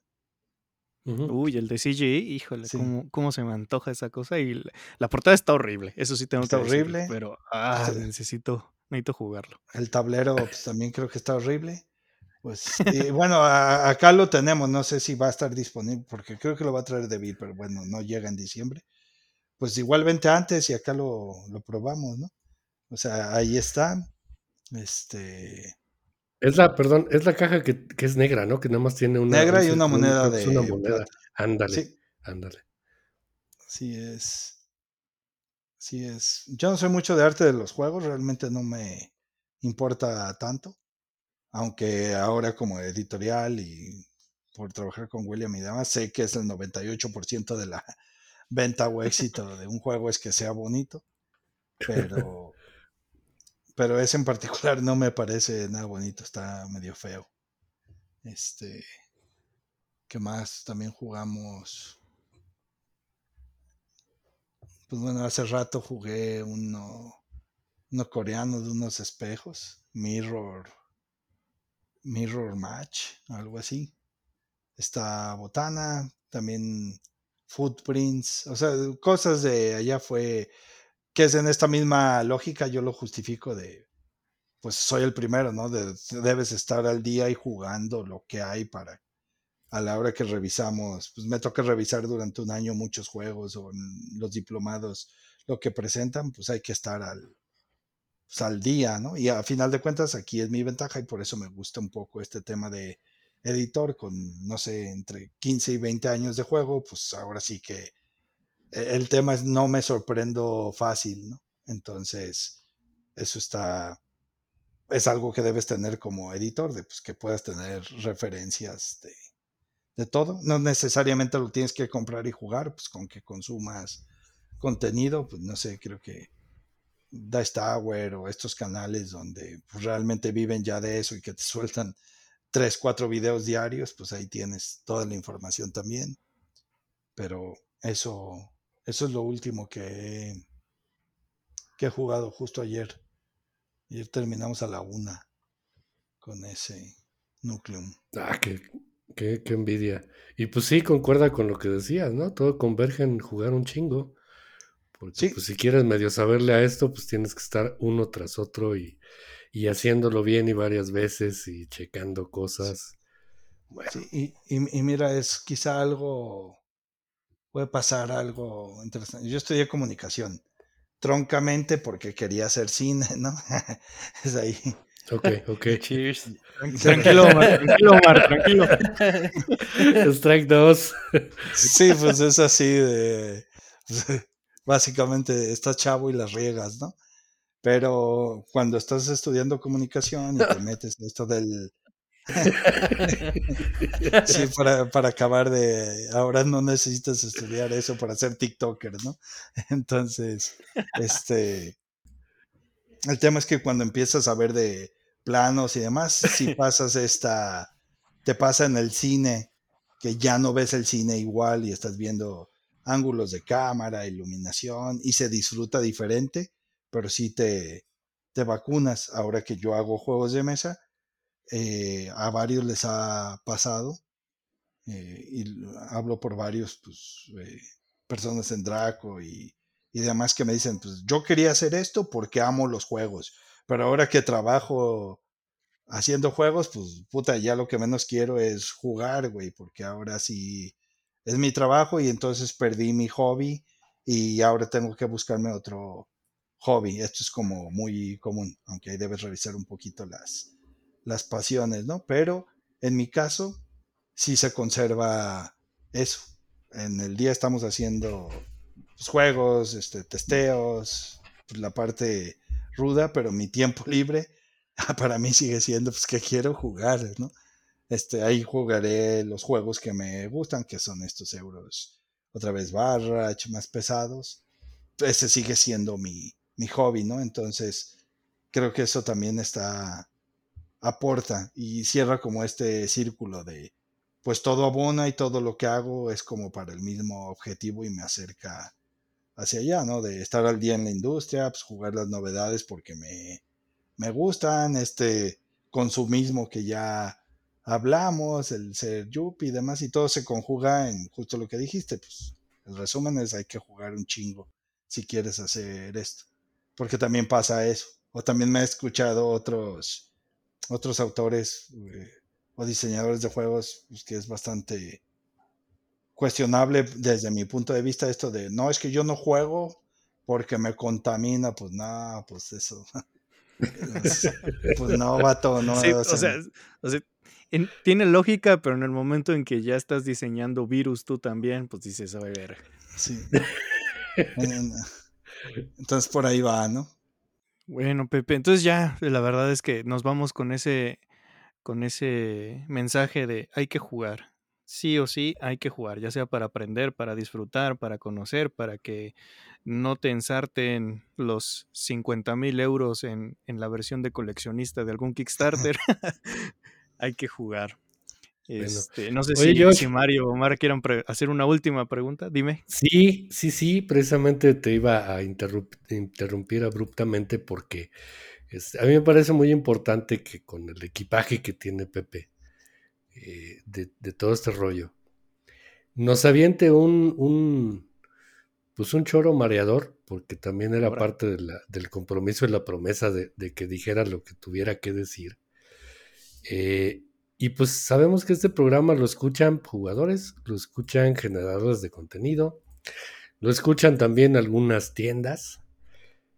Uy, el de CGI, híjole, ¿cómo, se me antoja esa cosa. Y la, portada está horrible, eso sí tengo está que horrible. pero ah, necesito, necesito jugarlo. El tablero pues, también creo que está horrible. Pues bueno, acá lo tenemos, no sé si va a estar disponible, porque creo que lo va a traer David, pero bueno, no llega en diciembre. Pues igual vente antes y acá lo, probamos, ¿no? O sea, ahí está. Este. Es la, perdón, es la caja que, es negra, ¿no? Que nada más tiene una. Negra y una moneda de. Es una moneda. Ándale. Sí. Ándale. Sí es. Sí es. Yo no soy mucho de arte de los juegos, realmente no me importa tanto aunque ahora como editorial y por trabajar con William y demás, sé que es el 98% de la venta o éxito de un juego es que sea bonito, pero, pero ese en particular no me parece nada bonito, está medio feo. Este, ¿qué más? También jugamos. Pues bueno, hace rato jugué uno, uno coreano de unos espejos, Mirror Mirror Match, algo así. Está Botana, también Footprints, o sea, cosas de allá fue que es en esta misma lógica, yo lo justifico de, pues soy el primero, ¿no? debes estar al día y jugando lo que hay para a la hora que revisamos, pues me toca revisar durante un año muchos juegos o los diplomados, lo que presentan, pues hay que estar al, pues, al día, ¿no? Y a final de cuentas aquí es mi ventaja y por eso me gusta un poco este tema de editor con, no sé, entre 15 y 20 años de juego, pues ahora sí que e, el tema es no me sorprendo fácil, ¿no? Entonces, eso está, es algo que debes tener como editor, de pues que puedas tener referencias de, de todo. No necesariamente lo tienes que comprar y jugar, pues con que consumas contenido, pues no sé, creo que Dice Tower o estos canales donde pues, realmente viven ya de eso y que te sueltan tres, cuatro videos diarios, pues ahí tienes toda la información también. Pero eso, eso es lo último que he, que he jugado justo ayer. Ayer terminamos a la una con ese Nucleum. Ah, qué, qué, qué envidia. Y pues sí, concuerda con lo que decías, ¿no? Todo converge en jugar un chingo. Porque pues, si quieres medio saberle a esto, pues tienes que estar uno tras otro y, y haciéndolo bien y varias veces y checando cosas. Bueno. y, y, mira, es quizá algo, puede pasar algo interesante. Yo estudié comunicación, troncamente porque quería hacer cine, ¿no? es ahí. Ok, ok. Cheers. Tranquilo, Omar, tranquilo, Omar, tranquilo. Strike 2. Sí, pues es así de básicamente estás chavo y las riegas, ¿no? Pero cuando estás estudiando comunicación y te metes en esto del... sí, para, para, acabar de... Ahora no necesitas estudiar eso para ser TikToker, ¿no? Entonces, este... El tema es que cuando empiezas a ver de planos y demás, si pasas esta... Te pasa en el cine, que ya no ves el cine igual y estás viendo ángulos de cámara, iluminación y se disfruta diferente, pero sí te, te vacunas. Ahora que yo hago juegos de mesa, eh, a varios les ha pasado eh, y hablo por varios pues, eh, personas en Draco y, y demás que me dicen, pues yo quería hacer esto porque amo los juegos, pero ahora que trabajo haciendo juegos, pues puta, ya lo que menos quiero es jugar, güey, porque ahora sí es mi trabajo y entonces perdí mi hobby y ahora tengo que buscarme otro hobby. Esto es como muy común, aunque ahí debes revisar un poquito las, las pasiones, ¿no? Pero en mi caso, sí se conserva eso. En el día estamos haciendo pues, juegos, este, testeos, pues, la parte ruda, pero mi tiempo libre para mí sigue siendo pues que quiero jugar, ¿no? Este, ahí jugaré los juegos que me gustan, que son estos euros, otra vez barra, más pesados. Ese sigue siendo mi, mi hobby, ¿no? Entonces, creo que eso también está, aporta y cierra como este círculo de, pues todo abona y todo lo que hago es como para el mismo objetivo y me acerca hacia allá, ¿no? De estar al día en la industria, pues jugar las novedades porque me, me gustan, este consumismo que ya hablamos, el ser yuppie y demás, y todo se conjuga en justo lo que dijiste, pues el resumen es hay que jugar un chingo si quieres hacer esto, porque también pasa eso, o también me he escuchado otros, otros autores eh, o diseñadores de juegos pues, que es bastante cuestionable desde mi punto de vista esto de, no, es que yo no juego porque me contamina, pues nada, pues eso. pues no, vato, no. Sí, o, sea, o sea, tiene lógica, pero en el momento en que ya estás diseñando virus tú también, pues dices, a ver. Sí. entonces por ahí va, ¿no? Bueno, Pepe, entonces ya, la verdad es que nos vamos con ese, con ese mensaje de hay que jugar. Sí o sí hay que jugar, ya sea para aprender, para disfrutar, para conocer, para que no te ensarten los 50 mil euros en, en la versión de coleccionista de algún Kickstarter. hay que jugar. Este, no sé si, Mario o Omar quieran hacer una última pregunta, dime. Sí, sí, sí, precisamente te iba a interrumpir abruptamente porque este, a mí me parece muy importante que con el equipaje que tiene Pepe eh, de, todo este rollo, nos aviente un, un, pues un choro mareador, porque también era parte del compromiso y la promesa de, de que dijera lo que tuviera que decir. Eh, y pues sabemos que este programa lo escuchan jugadores, lo escuchan generadores de contenido, lo escuchan también algunas tiendas.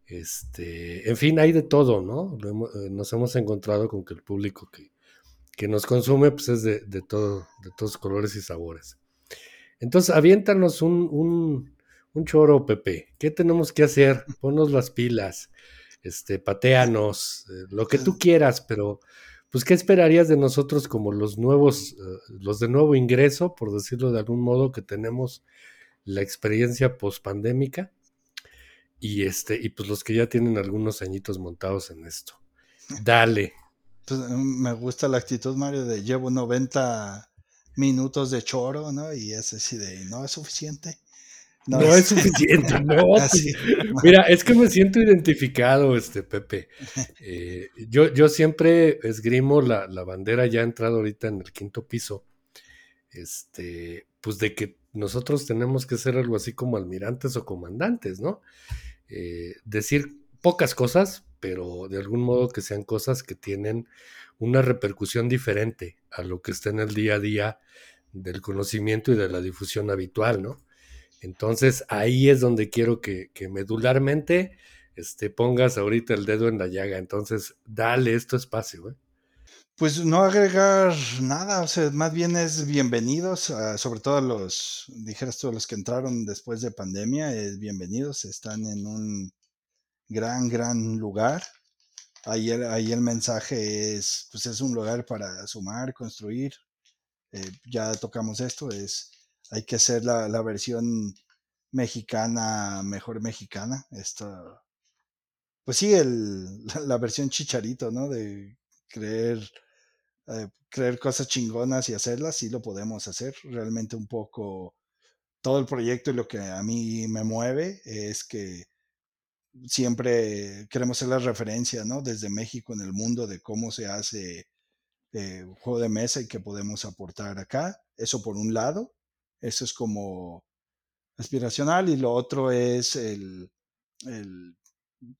Este, en fin, hay de todo, ¿no? Eh, nos hemos encontrado con que el público que, que nos consume pues es de, de, todo, de todos colores y sabores. Entonces, aviéntanos un, un, un, choro, Pepe. ¿Qué tenemos que hacer? Ponnos las pilas, este, pateanos, eh, lo que tú quieras, pero pues, ¿qué esperarías de nosotros como los nuevos, eh, los de nuevo ingreso, por decirlo de algún modo, que tenemos la experiencia pospandémica? Y este, y pues los que ya tienen algunos añitos montados en esto. Dale. Pues, me gusta la actitud, Mario, de llevo 90 minutos de choro, ¿no? Y es así de, no es suficiente. No, es, suficiente, no. Mira, es que me siento identificado, este Pepe. Eh, yo, yo siempre esgrimo la, la, bandera ya entrado ahorita en el quinto piso. Este, pues de que nosotros tenemos que ser algo así como almirantes o comandantes, ¿no? Eh, decir pocas cosas, pero de algún modo que sean cosas que tienen una repercusión diferente a lo que está en el día a día del conocimiento y de la difusión habitual, ¿no? Entonces ahí es donde quiero que, medularmente este, pongas ahorita el dedo en la llaga. Entonces, dale esto espacio. ¿eh? Pues no agregar nada, o sea, más bien es bienvenidos, sobre todo los, dijeras tú, los que entraron después de pandemia, es bienvenidos, están en un gran, gran lugar. Ahí el, ahí el mensaje es, pues es un lugar para sumar, construir. Eh, ya tocamos esto, es hay que hacer la, versión mexicana, mejor mexicana. Esto, pues sí, el, la, versión chicharito, ¿no? De creer, eh, creer cosas chingonas y hacerlas, sí lo podemos hacer. Realmente un poco todo el proyecto y lo que a mí me mueve es que siempre queremos hacer la referencia, ¿no? Desde México en el mundo de cómo se hace eh, juego de mesa y qué podemos aportar acá. Eso por un lado. Eso es como aspiracional y lo otro es el,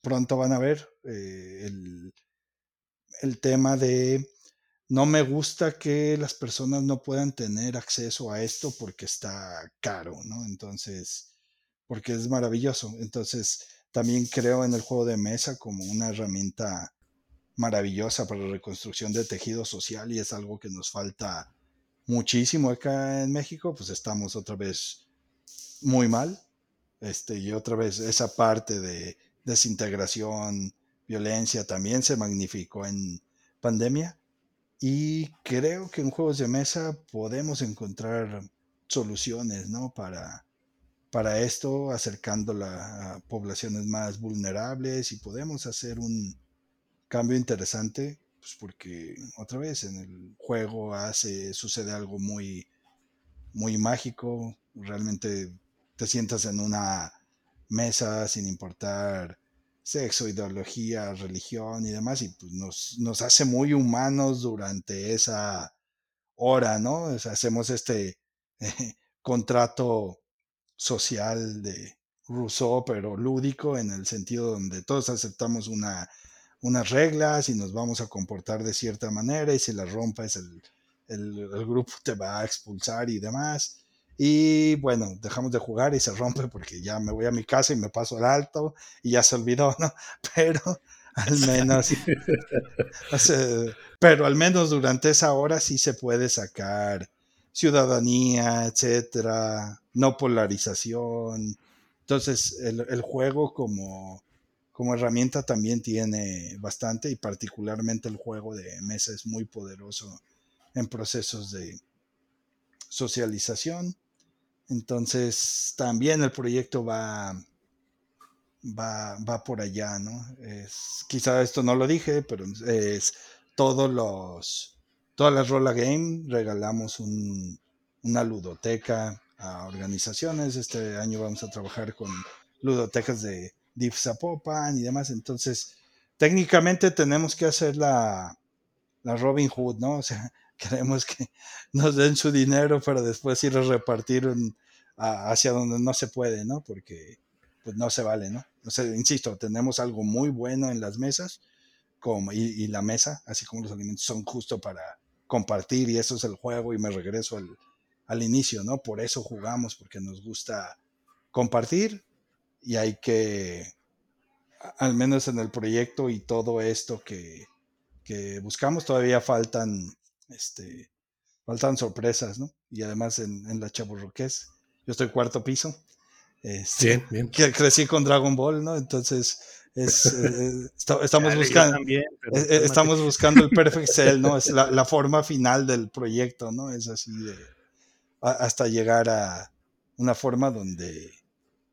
pronto van a ver eh, el, el tema de no me gusta que las personas no puedan tener acceso a esto porque está caro, ¿no? Entonces, porque es maravilloso. Entonces, también creo en el juego de mesa como una herramienta maravillosa para la reconstrucción de tejido social y es algo que nos falta muchísimo acá en México, pues estamos otra vez muy mal. Este, y otra vez esa parte de desintegración, violencia también se magnificó en pandemia. Y creo que en juegos de mesa podemos encontrar soluciones, ¿no? Para, para esto, acercándola a poblaciones más vulnerables y podemos hacer un cambio interesante pues porque otra vez en el juego hace, sucede algo muy, muy mágico, realmente te sientas en una mesa sin importar sexo, ideología, religión y demás, y pues nos, nos hace muy humanos durante esa hora, ¿no? hacemos este contrato social de Rousseau, pero lúdico, en el sentido donde todos aceptamos una unas reglas y nos vamos a comportar de cierta manera y si las rompes el, el, grupo te va a expulsar y demás. Y bueno, dejamos de jugar y se rompe porque ya me voy a mi casa y me paso al alto y ya se olvidó, ¿no? Pero al menos, pero al menos durante esa hora sí se puede sacar ciudadanía, etcétera, no polarización. Entonces, el, el juego como como herramienta también tiene bastante y particularmente el juego de mesa es muy poderoso en procesos de socialización. Entonces también el proyecto va, va, va por allá, ¿no? Es, quizá esto no lo dije, pero es todos los, todas las Rolla Game regalamos una ludoteca a organizaciones. Este año vamos a trabajar con ludotecas de Div Zapopan y demás. Entonces, técnicamente tenemos que hacer la, la Robin Hood, ¿no? O sea, queremos que nos den su dinero para después ir a repartir hacia donde no se puede, ¿no? Porque pues no se vale, ¿no? O sea, insisto, tenemos algo muy bueno en las mesas como, y, la mesa, así como los alimentos, son justo para compartir y eso es el juego y me regreso al, al inicio, ¿no? Por eso jugamos, porque nos gusta compartir y hay que, al menos en el proyecto y todo esto que, buscamos, todavía faltan, este, faltan sorpresas, ¿no? Y además en, en la Chaburroqués, yo estoy cuarto piso. Este, bien, bien. Que crecí con Dragon Ball, ¿no? Entonces, Es, eh, esta- estamos buscando. también, Eh, eh. Estamos buscando el perfect cell, ¿no? Es la, la forma final del proyecto, ¿no? Es así de a- hasta llegar a una forma donde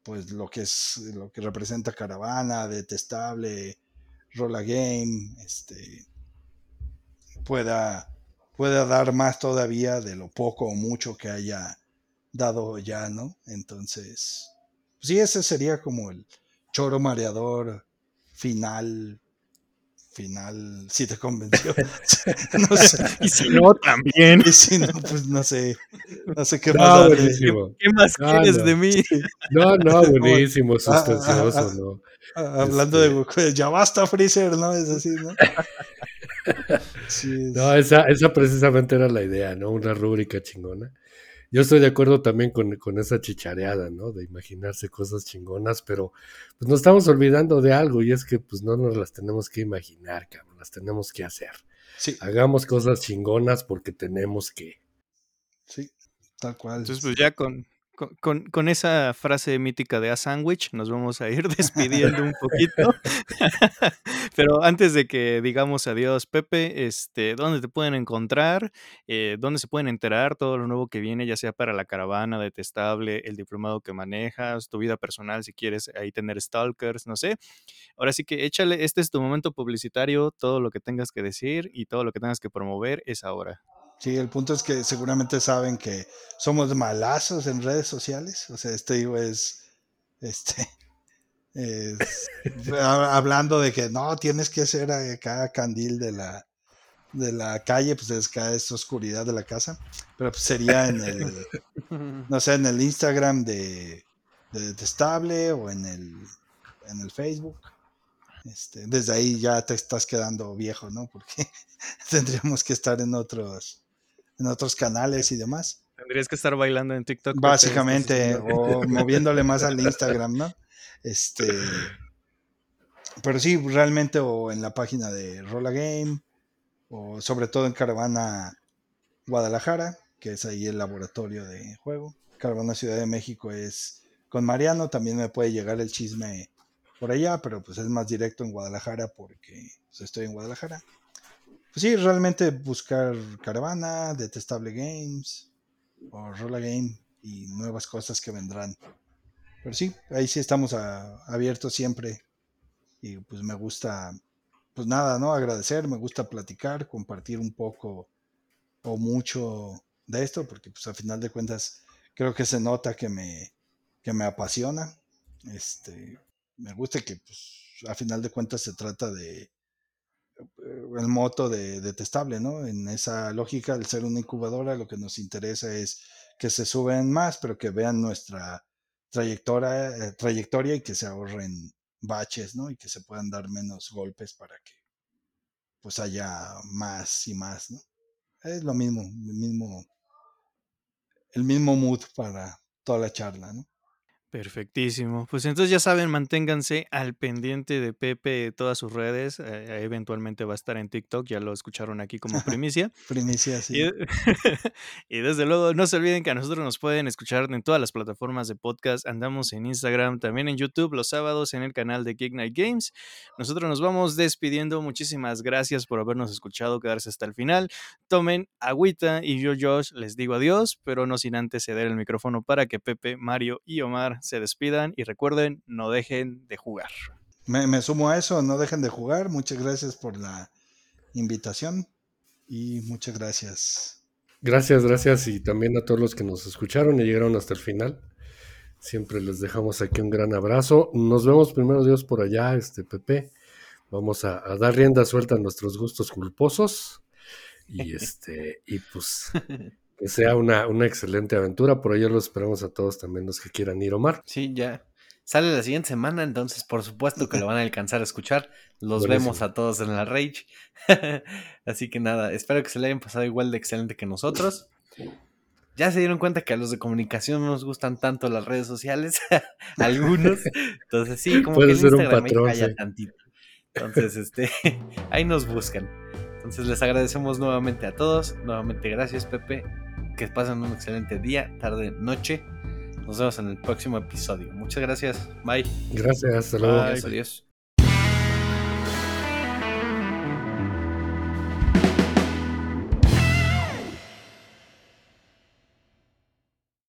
pues lo que es lo que representa caravana, detestable, rola game, este pueda pueda dar más todavía de lo poco o mucho que haya dado ya, ¿no? Entonces, sí, ese sería como el choro mareador final final si te convenció no sé Y si no, también. y si no pues no sé no sé qué No, más buenísimo. ¿Qué más No, quieres no. de mí? No, no, buenísimo, Ah, ah, sustancioso, ah. ¿no? Ah, hablando Este- de Goku, ya basta Freezer no es así no sí, es- No, esa, esa precisamente era la idea, ¿no? Una rúbrica chingona. Yo estoy de acuerdo también con, con esa chichareada, ¿no? De imaginarse cosas chingonas, pero pues nos estamos olvidando de algo y es que pues no nos las tenemos que imaginar, cabrón, las tenemos que hacer. sí Hagamos cosas chingonas porque tenemos que. sí tal cual Entonces, pues ya con, con, esa frase mítica de a sandwich nos vamos a ir despidiendo un poquito. Pero antes de que digamos adiós, Pepe, este, ¿dónde te pueden encontrar? Eh, ¿Dónde se pueden enterar todo lo nuevo que viene, ya sea para la caravana detestable, el diplomado que manejas, tu vida personal, si quieres ahí tener stalkers, no sé? Ahora sí que échale, este es tu momento publicitario, todo lo que tengas que decir y todo lo que tengas que promover es ahora. Sí, el punto es que seguramente saben que somos malazos en redes sociales. O sea, este digo es este es- ha- hablando de que no tienes que ser acá candil de la de la calle, pues es cada esta oscuridad de la casa. Pero pues sería en el no sé, en el Instagram de, de Detestable o en el en el Facebook. Este, desde ahí ya te estás quedando viejo, ¿no? Porque tendríamos que estar en otros en otros canales y demás. Tendrías que estar bailando en TikTok. Básicamente, o moviéndole más al Instagram, ¿no? Este, pero sí, realmente, o en la página de Rola Game, o sobre todo en Caravana Guadalajara, que es ahí el laboratorio de juego. Caravana Ciudad de México es con Mariano, también me puede llegar el chisme por allá, pero pues es más directo en Guadalajara porque pues, estoy en Guadalajara. Pues sí, realmente buscar Caravana, Detestable Games o Rola Game y nuevas cosas que vendrán. Pero sí, ahí sí estamos a- abiertos siempre y pues me gusta, pues nada, ¿no? Agradecer, me gusta platicar, compartir un poco o mucho de esto, porque pues a final de cuentas creo que se nota que me, que me apasiona. Este, me gusta que pues a final de cuentas se trata de el moto de detestable, ¿no? En esa lógica, al ser una incubadora, lo que nos interesa es que se suben más, pero que vean nuestra trayectoria, eh, trayectoria y que se ahorren baches, ¿no? Y que se puedan dar menos golpes para que pues haya más y más, ¿no? Es lo mismo, el mismo, el mismo mood para toda la charla, ¿no? Perfectísimo. Pues entonces ya saben, manténganse al pendiente de Pepe de todas sus redes. eh, eventualmente va a estar en TikTok, ya lo escucharon aquí como primicia. Primicia, sí. Y, y desde luego, no se olviden que a nosotros nos pueden escuchar en todas las plataformas de podcast. Andamos en Instagram, también en YouTube, los sábados en el canal de Geek Night Games. Nosotros nos vamos despidiendo. Muchísimas gracias por habernos escuchado, quedarse hasta el final. Tomen agüita y yo, Josh, les digo adiós, pero no sin antes ceder el micrófono para que Pepe, Mario y Omar se despidan. Y recuerden, no dejen de jugar. Me, me sumo a eso, no dejen de jugar. Muchas gracias por la invitación y muchas gracias. Gracias, gracias y también a todos los que nos escucharon y llegaron hasta el final. Siempre les dejamos aquí un gran abrazo. Nos vemos primero Dios por allá, este Pepe. Vamos a, a dar rienda suelta a nuestros gustos culposos y este y pues que sea una, una excelente aventura. Por ello los esperamos a todos también los que quieran ir, Omar. Sí, ya. Sale la siguiente semana, entonces por supuesto que lo van a alcanzar a escuchar. Los Buenísimo. vemos a todos en la Rage. Así que nada, espero que se le hayan pasado igual de excelente que nosotros. Ya se dieron cuenta que a los de comunicación no nos gustan tanto las redes sociales, algunos. Entonces sí, como Puede que el ser un Instagram ahí patrón, sí. tantito. Entonces, este, ahí nos buscan. Entonces les agradecemos nuevamente a todos. Nuevamente gracias, Pepe. Que pasen un excelente día, tarde, noche. Nos vemos en el próximo episodio. Muchas gracias. Bye. Gracias, hasta luego. Bye. Adiós, adiós.